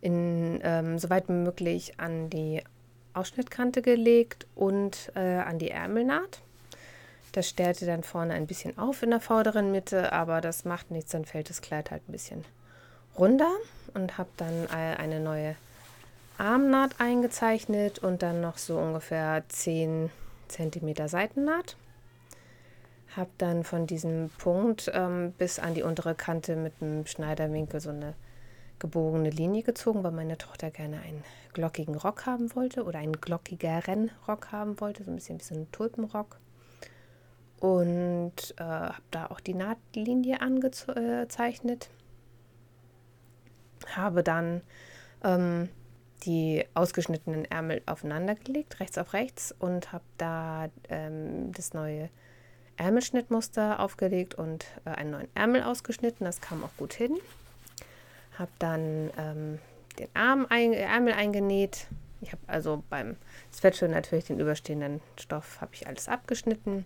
in, ähm, soweit möglich an die Ausschnittkante gelegt und äh, an die Ärmelnaht. Das stellte dann vorne ein bisschen auf in der vorderen Mitte, aber das macht nichts, dann fällt das Kleid halt ein bisschen runder und habe dann äh, eine neue Armnaht eingezeichnet und dann noch so ungefähr 10 cm Seitennaht. Habe dann von diesem Punkt ähm, bis an die untere Kante mit einem Schneiderwinkel so eine gebogene Linie gezogen, weil meine Tochter gerne einen glockigen Rock haben wollte oder einen glockigeren Rock haben wollte, so ein bisschen wie so ein Tulpenrock. Und äh, habe da auch die Nahtlinie angezeichnet. Habe dann ähm, die ausgeschnittenen Ärmel aufeinander gelegt, rechts auf rechts, und habe da ähm, das neue Ärmelschnittmuster aufgelegt und äh, einen neuen Ärmel ausgeschnitten. Das kam auch gut hin. Habe dann ähm, den Arm ein, Ärmel eingenäht. Ich habe also beim Sweatshirt natürlich den überstehenden Stoff habe ich alles abgeschnitten,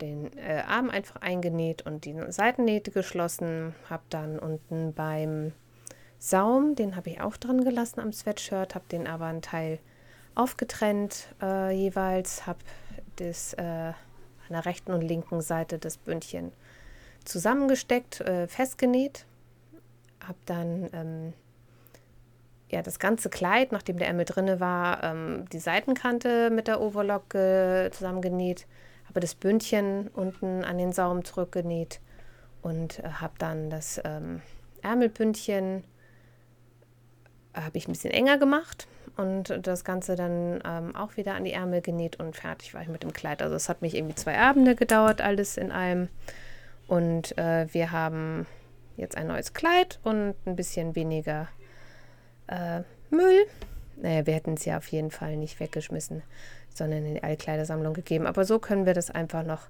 den äh, Arm einfach eingenäht und die Seitennähte geschlossen. Habe dann unten beim Saum, den habe ich auch dran gelassen am Sweatshirt, habe den aber einen Teil aufgetrennt äh, jeweils, habe das äh, an der rechten und linken Seite das Bündchen zusammengesteckt, äh, festgenäht, habe dann ähm, ja, das ganze Kleid, nachdem der Ärmel drinne war, ähm, die Seitenkante mit der Overlock äh, zusammengenäht, habe das Bündchen unten an den Saum zurückgenäht und äh, habe dann das ähm, Ärmelbündchen habe ich ein bisschen enger gemacht und das Ganze dann ähm, auch wieder an die Ärmel genäht und fertig war ich mit dem Kleid. Also es hat mich irgendwie zwei Abende gedauert, alles in allem. Und äh, wir haben jetzt ein neues Kleid und ein bisschen weniger äh, Müll. Naja, wir hätten es ja auf jeden Fall nicht weggeschmissen, sondern in die Altkleidersammlung gegeben. Aber so können wir das einfach noch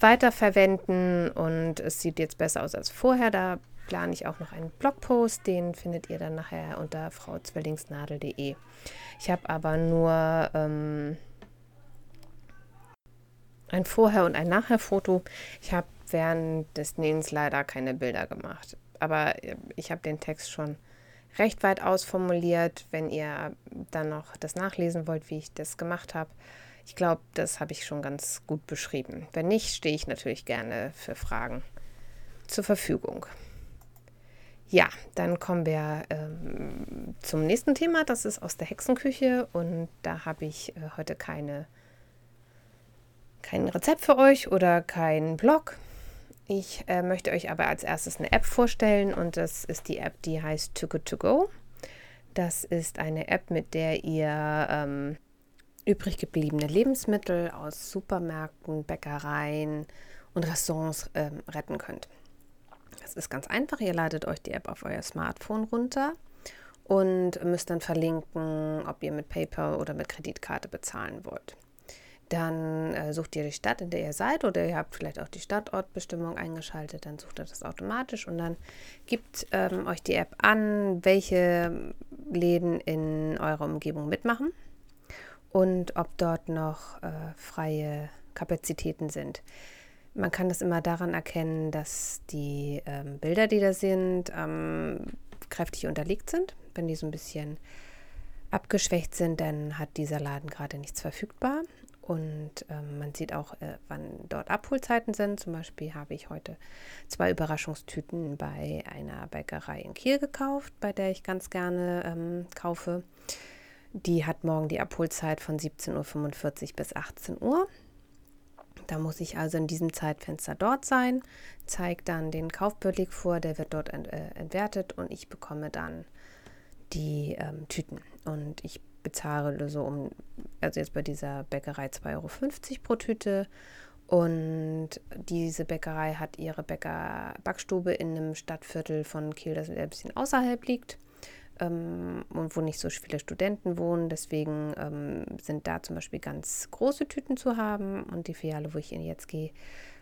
weiterverwenden und es sieht jetzt besser aus als vorher. Da plane ich auch noch einen Blogpost, den findet ihr dann nachher unter frauzwillingsnadel.de. Ich habe aber nur ähm, ein Vorher- und ein Nachher-Foto. Ich habe während des Nähens leider keine Bilder gemacht, aber äh, ich habe den Text schon recht weit ausformuliert. Wenn ihr dann noch das nachlesen wollt, wie ich das gemacht habe, ich glaube, das habe ich schon ganz gut beschrieben. Wenn nicht, stehe ich natürlich gerne für Fragen zur Verfügung. Ja, dann kommen wir ähm, zum nächsten Thema. Das ist aus der Hexenküche und da habe ich äh, heute keine, kein Rezept für euch oder kein Blog. Ich äh, möchte euch aber als erstes eine App vorstellen und das ist die App, die heißt Too Good To Go. Das ist eine App, mit der ihr ähm, übrig gebliebene Lebensmittel aus Supermärkten, Bäckereien und Restaurants ähm, retten könnt. Das ist ganz einfach. Ihr ladet euch die App auf euer Smartphone runter und müsst dann verlinken, ob ihr mit PayPal oder mit Kreditkarte bezahlen wollt. Dann äh, sucht ihr die Stadt, in der ihr seid, oder ihr habt vielleicht auch die Stadtortbestimmung eingeschaltet, dann sucht ihr das automatisch und dann gibt ähm, euch die App an, welche Läden in eurer Umgebung mitmachen und ob dort noch äh, freie Kapazitäten sind. Man kann das immer daran erkennen, dass die ähm, Bilder, die da sind, ähm, kräftig unterlegt sind. Wenn die so ein bisschen abgeschwächt sind, dann hat dieser Laden gerade nichts verfügbar. Und ähm, man sieht auch, äh, wann dort Abholzeiten sind. Zum Beispiel habe ich heute zwei Überraschungstüten bei einer Bäckerei in Kiel gekauft, bei der ich ganz gerne ähm, kaufe. Die hat morgen die Abholzeit von 17.45 Uhr bis 18 Uhr. Da muss ich also in diesem Zeitfenster dort sein, zeige dann den Kaufbeleg vor, der wird dort ent, äh, entwertet und ich bekomme dann die ähm, Tüten. Und ich bezahle so um, also jetzt bei dieser Bäckerei 2,50 Euro pro Tüte. Und diese Bäckerei hat ihre Bäcker Backstube in einem Stadtviertel von Kiel, das ein bisschen außerhalb liegt ähm, und wo nicht so viele Studenten wohnen. Deswegen ähm, sind da zum Beispiel ganz große Tüten zu haben und die Filiale, wo ich jetzt gehe,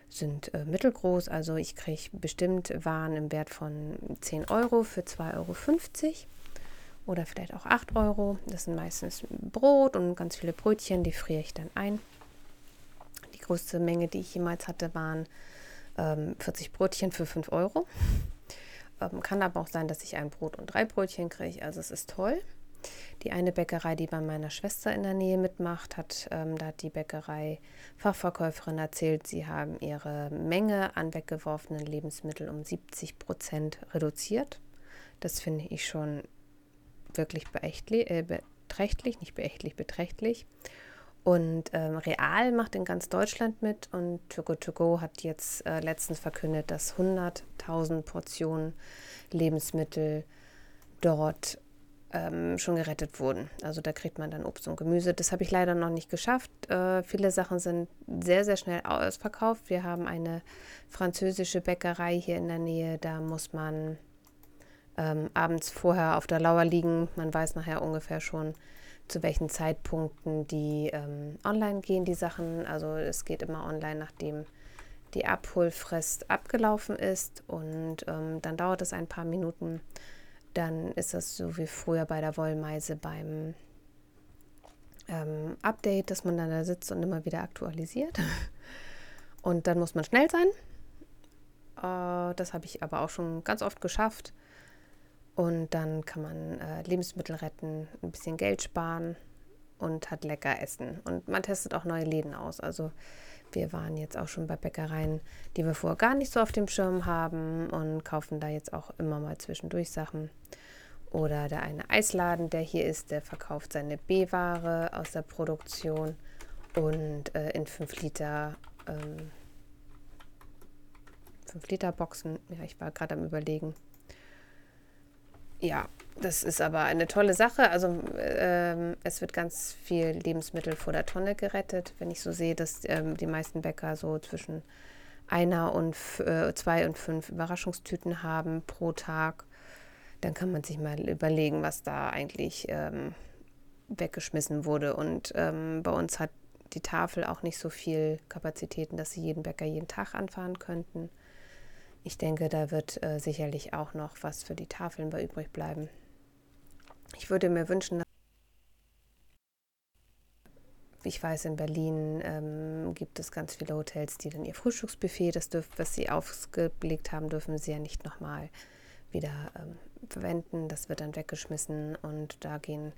sind äh, mittelgroß. Also ich kriege bestimmt Waren im Wert von 10 Euro für 2,50 Euro oder vielleicht auch 8 Euro. Das sind meistens Brot und ganz viele Brötchen, die friere ich dann ein. Die größte Menge, die ich jemals hatte, waren ähm, 40 Brötchen für 5 Euro. Ähm, kann aber auch sein, dass ich ein Brot und drei Brötchen kriege. Also es ist toll. Die eine Bäckerei, die bei meiner Schwester in der Nähe mitmacht, hat, ähm, da hat die Bäckerei Fachverkäuferin erzählt, sie haben ihre Menge an weggeworfenen Lebensmitteln um 70 Prozent reduziert. Das finde ich schon wirklich äh, beträchtlich, nicht beächtlich, beträchtlich. Und ähm, Real macht in ganz Deutschland mit und Togo To Go hat jetzt äh, letztens verkündet, dass 100.000 Portionen Lebensmittel dort ähm, schon gerettet wurden. Also da kriegt man dann Obst und Gemüse. Das habe ich leider noch nicht geschafft. Äh, viele Sachen sind sehr, sehr schnell ausverkauft. Wir haben eine französische Bäckerei hier in der Nähe. Da muss man ähm, abends vorher auf der Lauer liegen. Man weiß nachher ungefähr schon, zu welchen Zeitpunkten die ähm, online gehen, die Sachen. Also es geht immer online, nachdem die Abholfrist abgelaufen ist und ähm, dann dauert es ein paar Minuten. Dann ist das so wie früher bei der Wollmeise beim ähm, Update, dass man dann da sitzt und immer wieder aktualisiert. Und dann muss man schnell sein. Äh, das habe ich aber auch schon ganz oft geschafft. Und dann kann man äh, Lebensmittel retten, ein bisschen Geld sparen und hat lecker Essen. Und man testet auch neue Läden aus. Also wir waren jetzt auch schon bei Bäckereien, die wir vorher gar nicht so auf dem Schirm haben und kaufen da jetzt auch immer mal zwischendurch Sachen. Oder der eine Eisladen, der hier ist, der verkauft seine B-Ware aus der Produktion und äh, in 5 Liter, ähm, 5 Liter Boxen. Ja, ich war gerade am überlegen ja, das ist aber eine tolle Sache. Also ähm, es wird ganz viel Lebensmittel vor der Tonne gerettet. Wenn ich so sehe, dass ähm, die meisten Bäcker so zwischen einer und äh, zwei und fünf Überraschungstüten haben pro Tag, dann kann man sich mal überlegen, was da eigentlich ähm, weggeschmissen wurde. Und ähm, bei uns hat die Tafel auch nicht so viel Kapazitäten, dass sie jeden Bäcker jeden Tag anfahren könnten. Ich denke, da wird äh, sicherlich auch noch was für die Tafeln bei übrig bleiben. Ich würde mir wünschen, ich weiß, in Berlin ähm, gibt es ganz viele Hotels, die dann ihr Frühstücksbuffet, das dürf, was sie aufgelegt haben, dürfen sie ja nicht nochmal wieder ähm, verwenden. Das wird dann weggeschmissen und da gehen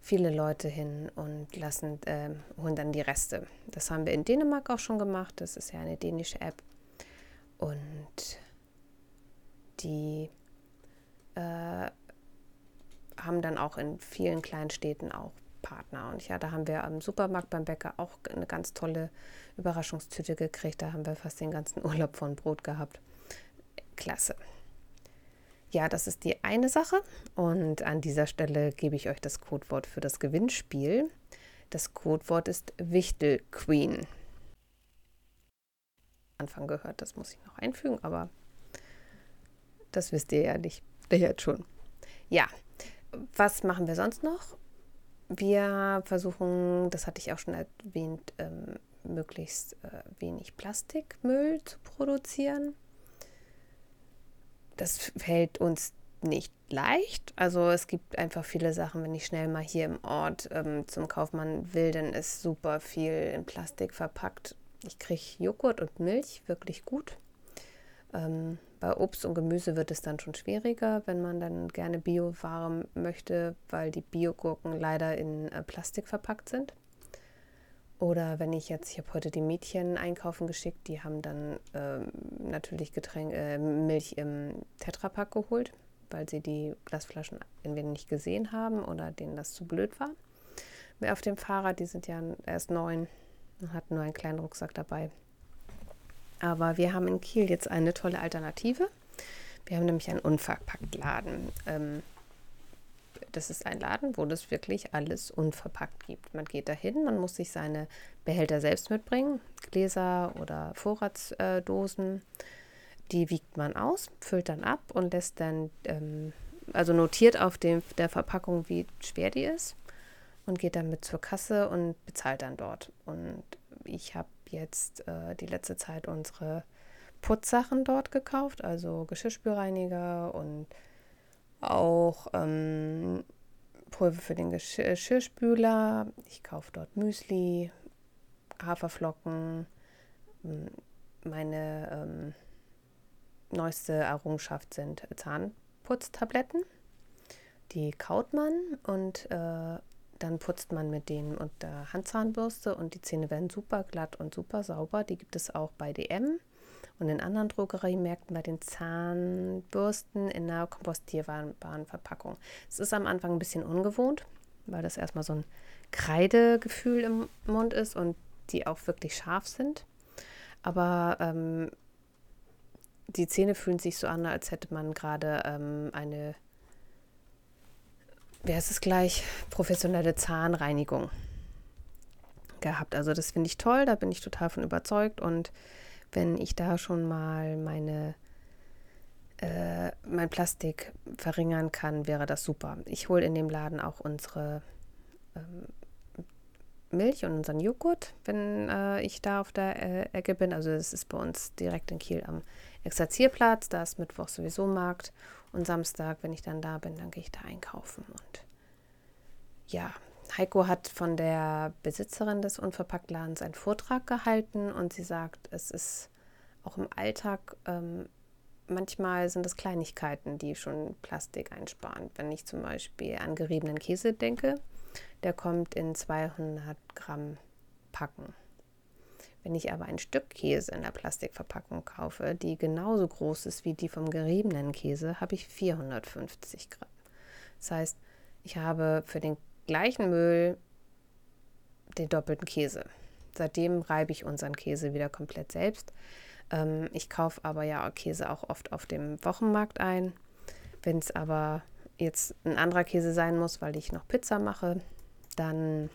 viele Leute hin und lassen, äh, holen dann die Reste. Das haben wir in Dänemark auch schon gemacht. Das ist ja eine dänische App. Und die äh, haben dann auch in vielen kleinen Städten auch Partner. Und ja, da haben wir am Supermarkt beim Bäcker auch eine ganz tolle Überraschungstüte gekriegt. Da haben wir fast den ganzen [LAUGHS] Urlaub von Brot gehabt. Klasse. Ja, das ist die eine Sache. Und an dieser Stelle gebe ich euch das Codewort für das Gewinnspiel. Das Codewort ist Wichtel Queen. Anfang gehört. Das muss ich noch einfügen, aber das wisst ihr ja nicht. [LAUGHS] Jetzt schon. Ja, was machen wir sonst noch? Wir versuchen, das hatte ich auch schon erwähnt, ähm, möglichst äh, wenig Plastikmüll zu produzieren. Das fällt uns nicht leicht. Also es gibt einfach viele Sachen, wenn ich schnell mal hier im Ort ähm, zum Kaufmann will, dann ist super viel in Plastik verpackt ich kriege Joghurt und Milch wirklich gut. Ähm, bei Obst und Gemüse wird es dann schon schwieriger, wenn man dann gerne Bioware möchte, weil die Biogurken leider in äh, Plastik verpackt sind. Oder wenn ich jetzt, ich habe heute die Mädchen einkaufen geschickt, die haben dann ähm, natürlich Getränk, äh, Milch im Tetrapack geholt, weil sie die Glasflaschen entweder nicht gesehen haben oder denen das zu blöd war. Auf dem Fahrrad, die sind ja erst neun, hatten nur einen kleinen Rucksack dabei. Aber wir haben in Kiel jetzt eine tolle Alternative. Wir haben nämlich einen Unverpacktladen. Ähm, das ist ein Laden, wo das wirklich alles unverpackt gibt. Man geht dahin, man muss sich seine Behälter selbst mitbringen, Gläser oder Vorratsdosen. Die wiegt man aus, füllt dann ab und lässt dann, ähm, also notiert auf dem, der Verpackung, wie schwer die ist und geht dann mit zur Kasse und bezahlt dann dort. Und ich habe jetzt äh, die letzte Zeit unsere Putzsachen dort gekauft, also Geschirrspülreiniger und auch ähm, Pulver für den Geschirrspüler. Ich kaufe dort Müsli, Haferflocken, meine ähm, neueste Errungenschaft sind Zahnputztabletten. Die kaut man und äh, dann putzt man mit denen unter Handzahnbürste und die Zähne werden super glatt und super sauber. Die gibt es auch bei DM und in anderen Drogeriemärkten bei den Zahnbürsten in einer kompostierbaren Verpackung. Es ist am Anfang ein bisschen ungewohnt, weil das erstmal so ein Kreidegefühl im Mund ist und die auch wirklich scharf sind. Aber ähm, die Zähne fühlen sich so an, als hätte man gerade ähm, eine, wie heißt es gleich, professionelle Zahnreinigung gehabt. Also das finde ich toll, da bin ich total von überzeugt und wenn ich da schon mal meine äh, mein Plastik verringern kann, wäre das super. Ich hole in dem Laden auch unsere ähm, Milch und unseren Joghurt, wenn äh, ich da auf der äh, Ecke bin. Also das ist bei uns direkt in Kiel am Exerzierplatz. Da ist Mittwoch sowieso Markt. Und Samstag, wenn ich dann da bin, dann gehe ich da einkaufen. Und ja, Heiko hat von der Besitzerin des Unverpacktladens einen Vortrag gehalten und sie sagt, es ist auch im Alltag, ähm, manchmal sind es Kleinigkeiten, die schon Plastik einsparen. Wenn ich zum Beispiel an geriebenen Käse denke, der kommt in 200 Gramm Packen. Wenn ich aber ein Stück Käse in der Plastikverpackung kaufe, die genauso groß ist wie die vom geriebenen Käse, habe ich 450 Gramm. Das heißt, ich habe für den gleichen Müll den doppelten Käse. Seitdem reibe ich unseren Käse wieder komplett selbst. Ähm, ich kaufe aber ja Käse auch oft auf dem Wochenmarkt ein. Wenn es aber jetzt ein anderer Käse sein muss, weil ich noch Pizza mache, dann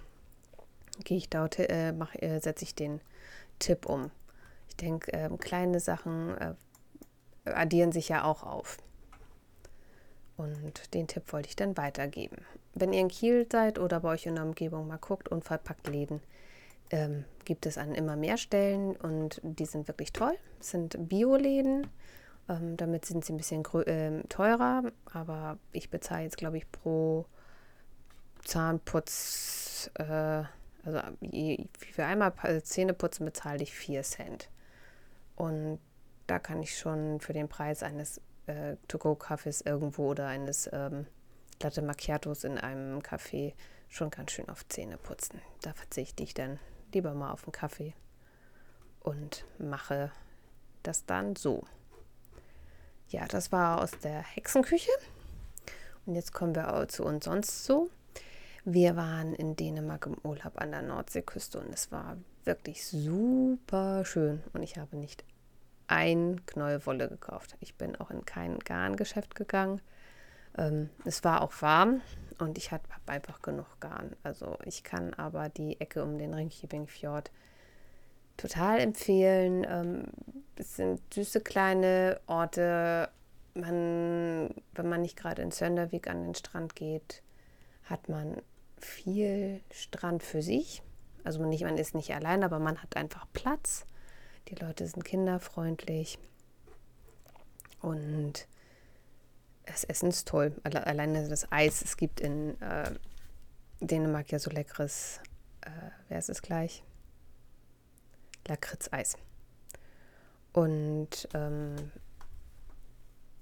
gehe ich dort, äh, äh, setze ich den Tipp um. Ich denke, äh, kleine Sachen äh, addieren sich ja auch auf. Und den Tipp wollte ich dann weitergeben. Wenn ihr in Kiel seid oder bei euch in der Umgebung mal guckt, unverpackt Läden, ähm, gibt es an immer mehr Stellen und die sind wirklich toll. Es sind Bioläden, ähm, damit sind sie ein bisschen äh, teurer, aber ich bezahle jetzt, glaube ich, pro Zahnputz, äh, also für einmal Zähne putzen bezahle ich 4 Cent. Und da kann ich schon für den Preis eines äh, To-Go-Kaffees irgendwo oder eines ähm, Latte Macchiatos in einem Café schon ganz schön auf Zähne putzen. Da verzichte ich dann lieber mal auf einen Kaffee und mache das dann so. Ja, das war aus der Hexenküche. Und jetzt kommen wir zu uns sonst so. Wir waren in Dänemark im Urlaub an der Nordseeküste und es war wirklich super schön. Und ich habe nicht ein Knäuel Wolle gekauft. Ich bin auch in kein Garngeschäft gegangen. Ähm, es war auch warm und ich habe einfach genug Garn. Also ich kann aber die Ecke um den Ringkibing-Fjord total empfehlen. Ähm, es sind süße kleine Orte. Man, wenn man nicht gerade in Söndervik an den Strand geht, hat man viel Strand für sich. Also nicht, man ist nicht allein, aber man hat einfach Platz. Die Leute sind kinderfreundlich und das Essen ist toll. Alleine das Eis. Es gibt in äh, Dänemark ja so leckeres, äh, wer ist es gleich? Lakritz-Eis. Und ähm,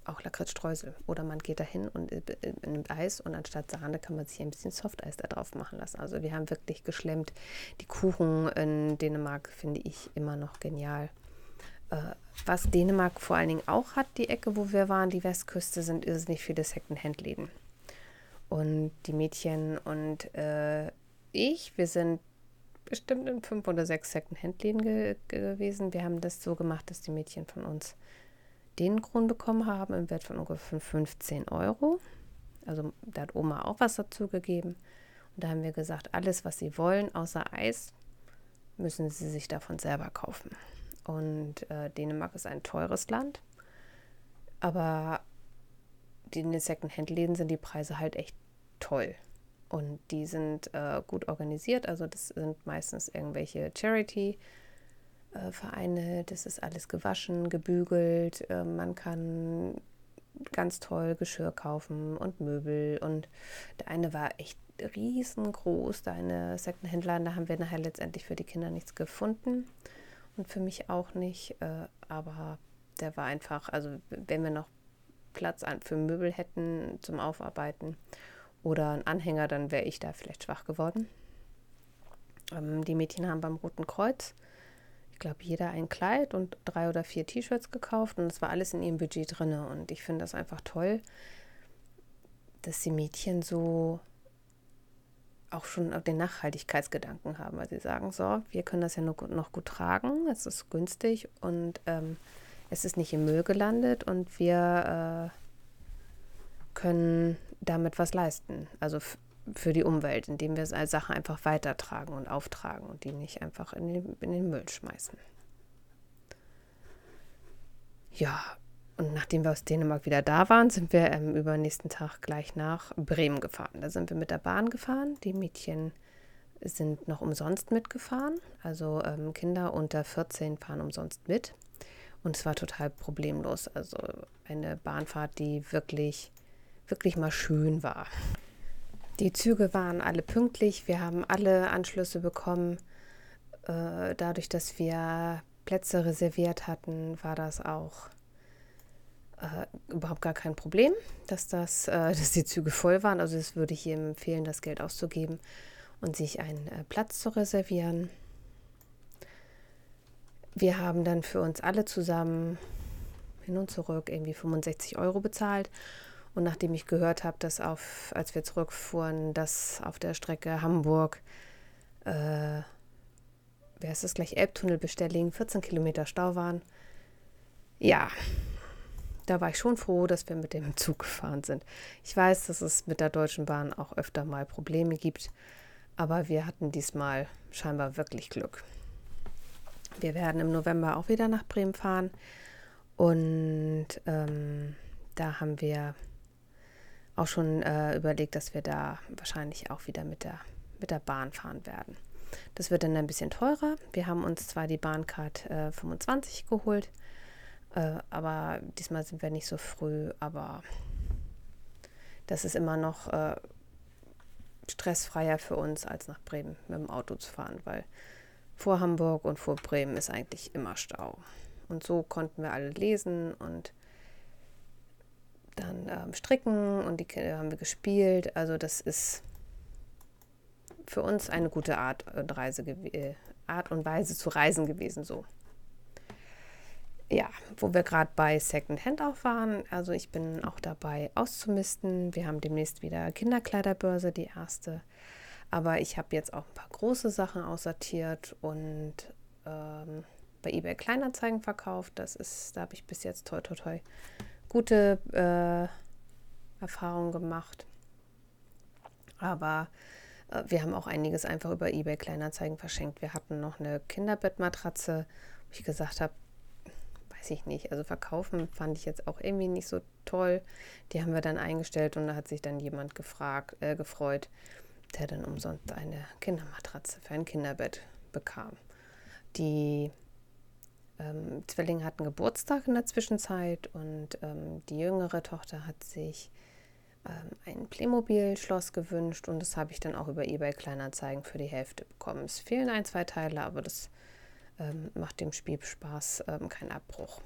auch Lakritzstreusel. Oder man geht dahin und äh, nimmt Eis und anstatt Sahne kann man sich ein bisschen Softeis da drauf machen lassen. Also wir haben wirklich geschlemmt. Die Kuchen in Dänemark finde ich immer noch genial. Äh, was Dänemark vor allen Dingen auch hat, die Ecke, wo wir waren, die Westküste, sind irrsinnig viele Secondhand-Läden. Und die Mädchen und äh, ich, wir sind bestimmt in fünf oder sechs Second-Hand-Läden ge gewesen. Wir haben das so gemacht, dass die Mädchen von uns den Kron bekommen haben im Wert von ungefähr 15 Euro. Also da hat Oma auch was dazu gegeben. Und da haben wir gesagt, alles, was sie wollen, außer Eis, müssen sie sich davon selber kaufen. Und äh, Dänemark ist ein teures Land. Aber in den Second-Hand-Läden sind die Preise halt echt toll. Und die sind äh, gut organisiert. Also das sind meistens irgendwelche Charity-Vereine. Äh, das ist alles gewaschen, gebügelt. Äh, man kann ganz toll Geschirr kaufen und Möbel. Und der eine war echt riesengroß, der eine Secondhändler. Da haben wir nachher letztendlich für die Kinder nichts gefunden und für mich auch nicht. Äh, aber der war einfach, also wenn wir noch Platz für Möbel hätten zum Aufarbeiten oder einen Anhänger, dann wäre ich da vielleicht schwach geworden. Ähm, die Mädchen haben beim Roten Kreuz, glaube, jeder ein Kleid und drei oder vier T-Shirts gekauft und das war alles in ihrem Budget drin. Und ich finde das einfach toll, dass die Mädchen so auch schon den Nachhaltigkeitsgedanken haben, weil sie sagen, so, wir können das ja noch, noch gut tragen, es ist günstig und ähm, es ist nicht im Müll gelandet und wir äh, können damit was leisten. Also für die Umwelt, indem wir Sachen einfach weitertragen und auftragen und die nicht einfach in den, in den Müll schmeißen. Ja, und nachdem wir aus Dänemark wieder da waren, sind wir ähm, übernächsten Tag gleich nach Bremen gefahren. Da sind wir mit der Bahn gefahren. Die Mädchen sind noch umsonst mitgefahren. Also ähm, Kinder unter 14 fahren umsonst mit. Und es war total problemlos. Also eine Bahnfahrt, die wirklich, wirklich mal schön war. Die Züge waren alle pünktlich. Wir haben alle Anschlüsse bekommen. Äh, dadurch, dass wir Plätze reserviert hatten, war das auch äh, überhaupt gar kein Problem, dass, das, äh, [LAUGHS] dass die Züge voll waren. Also das würde ich empfehlen, das Geld auszugeben und sich einen Platz zu reservieren. Wir haben dann für uns alle zusammen hin und zurück irgendwie 65 Euro bezahlt. Und nachdem ich gehört habe, dass auf, als wir zurückfuhren, dass auf der Strecke Hamburg, äh, wer ist das gleich, Elbtunnel Bestelling, 14 Kilometer Stau waren. Ja, da war ich schon froh, dass wir mit dem [LAUGHS] Zug gefahren sind. Ich weiß, dass es mit der Deutschen Bahn auch öfter mal Probleme gibt, aber wir hatten diesmal scheinbar wirklich Glück. Wir werden im November auch wieder nach Bremen fahren. Und ähm, da haben wir auch schon äh, überlegt, dass wir da wahrscheinlich auch wieder mit der, mit der Bahn fahren werden. Das wird dann ein bisschen teurer. Wir haben uns zwar die Bahncard äh, 25 geholt, äh, aber diesmal sind wir nicht so früh, aber das ist immer noch äh, stressfreier für uns, als nach Bremen mit dem Auto zu fahren, weil vor Hamburg und vor Bremen ist eigentlich immer Stau. Und so konnten wir alle lesen und dann ähm, stricken und die Kinder haben wir gespielt. Also das ist für uns eine gute Art, und Reise, äh, Art und Weise zu reisen gewesen so. Ja, wo wir gerade bei Secondhand auch waren, also ich bin auch dabei auszumisten. Wir haben demnächst wieder Kinderkleiderbörse, die erste. Aber ich habe jetzt auch ein paar große Sachen aussortiert und ähm, bei eBay Kleinanzeigen verkauft. Das ist, da habe ich bis jetzt toi toi toi gute äh, Erfahrungen gemacht. Aber äh, wir haben auch einiges einfach über eBay Kleinanzeigen verschenkt. Wir hatten noch eine Kinderbettmatratze, wo ich gesagt habe, weiß ich nicht. Also verkaufen fand ich jetzt auch irgendwie nicht so toll. Die haben wir dann eingestellt und da hat sich dann jemand gefragt, äh, gefreut, der dann umsonst eine Kindermatratze für ein Kinderbett bekam. Die ähm, Zwillinge hatten Geburtstag in der Zwischenzeit und ähm, die jüngere Tochter hat sich ähm, ein Playmobil-Schloss gewünscht und das habe ich dann auch über eBay Kleinanzeigen für die Hälfte bekommen. Es fehlen ein, zwei Teile, aber das ähm, macht dem Spiel Spaß, ähm, keinen Abbruch.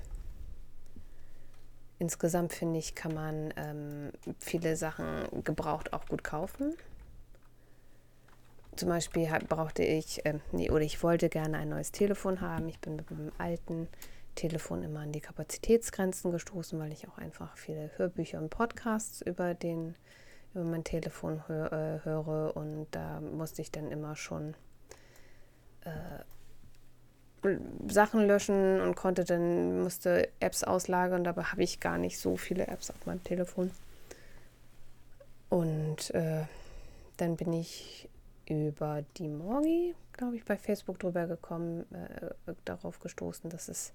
Insgesamt finde ich, kann man ähm, viele Sachen gebraucht auch gut kaufen zum Beispiel brauchte ich, äh, nee, oder ich wollte gerne ein neues Telefon haben. Ich bin mit meinem alten Telefon immer an die Kapazitätsgrenzen gestoßen, weil ich auch einfach viele Hörbücher und Podcasts über den über mein Telefon hör, äh, höre und da musste ich dann immer schon äh, Sachen löschen und konnte dann, musste Apps auslagern. Dabei habe ich gar nicht so viele Apps auf meinem Telefon. Und äh, dann bin ich über die Morgi, glaube ich, bei Facebook drüber gekommen, äh, darauf gestoßen, dass es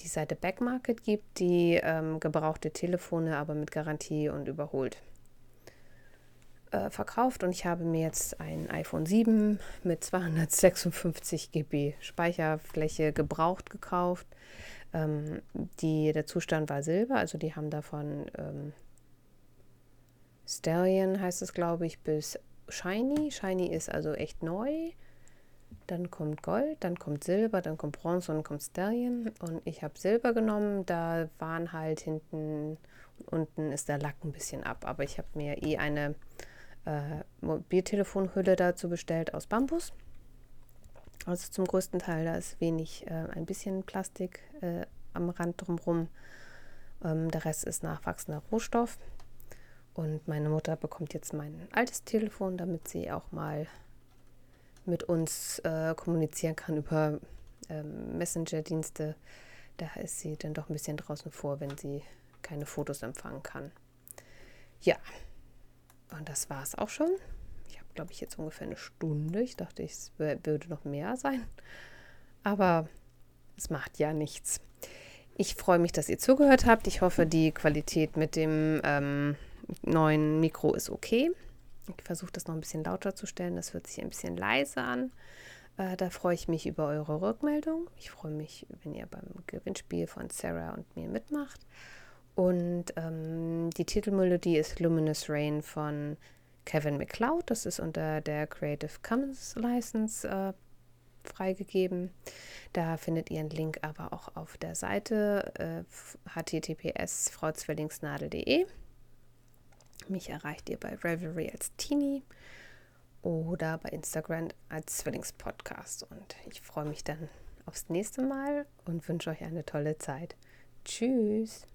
die Seite Backmarket gibt, die ähm, gebrauchte Telefone aber mit Garantie und überholt äh, verkauft. Und ich habe mir jetzt ein iPhone 7 mit 256 GB Speicherfläche gebraucht gekauft. Ähm, die, der Zustand war Silber, also die haben davon ähm, Stallion heißt es, glaube ich, bis Shiny. Shiny ist also echt neu. Dann kommt Gold, dann kommt Silber, dann kommt Bronze und dann kommt Stallion. Und ich habe Silber genommen. Da waren halt hinten unten ist der Lack ein bisschen ab. Aber ich habe mir eh eine äh, Mobiltelefonhülle dazu bestellt aus Bambus. Also zum größten Teil, da ist wenig, äh, ein bisschen Plastik äh, am Rand drumherum. Ähm, der Rest ist nachwachsender Rohstoff. Und meine Mutter bekommt jetzt mein altes Telefon, damit sie auch mal mit uns äh, kommunizieren kann über ähm, Messenger-Dienste. Da ist sie dann doch ein bisschen draußen vor, wenn sie keine Fotos empfangen kann. Ja, und das war es auch schon. Ich habe, glaube ich, jetzt ungefähr eine Stunde. Ich dachte, es würde noch mehr sein. Aber es macht ja nichts. Ich freue mich, dass ihr zugehört habt. Ich hoffe, die Qualität mit dem ähm, neuen Mikro ist okay. Ich versuche das noch ein bisschen lauter zu stellen. Das hört sich ein bisschen leise an. Äh, da freue ich mich über eure Rückmeldung. Ich freue mich, wenn ihr beim Gewinnspiel von Sarah und mir mitmacht. Und ähm, die Titelmelodie ist Luminous Rain von Kevin McLeod. Das ist unter der Creative Commons License äh, freigegeben. Da findet ihr einen Link aber auch auf der Seite äh, https frauzwillingsnadel.de. Mich erreicht ihr bei Revelry als Teenie oder bei Instagram als Zwillingspodcast. Und ich freue mich dann aufs nächste Mal und wünsche euch eine tolle Zeit. Tschüss.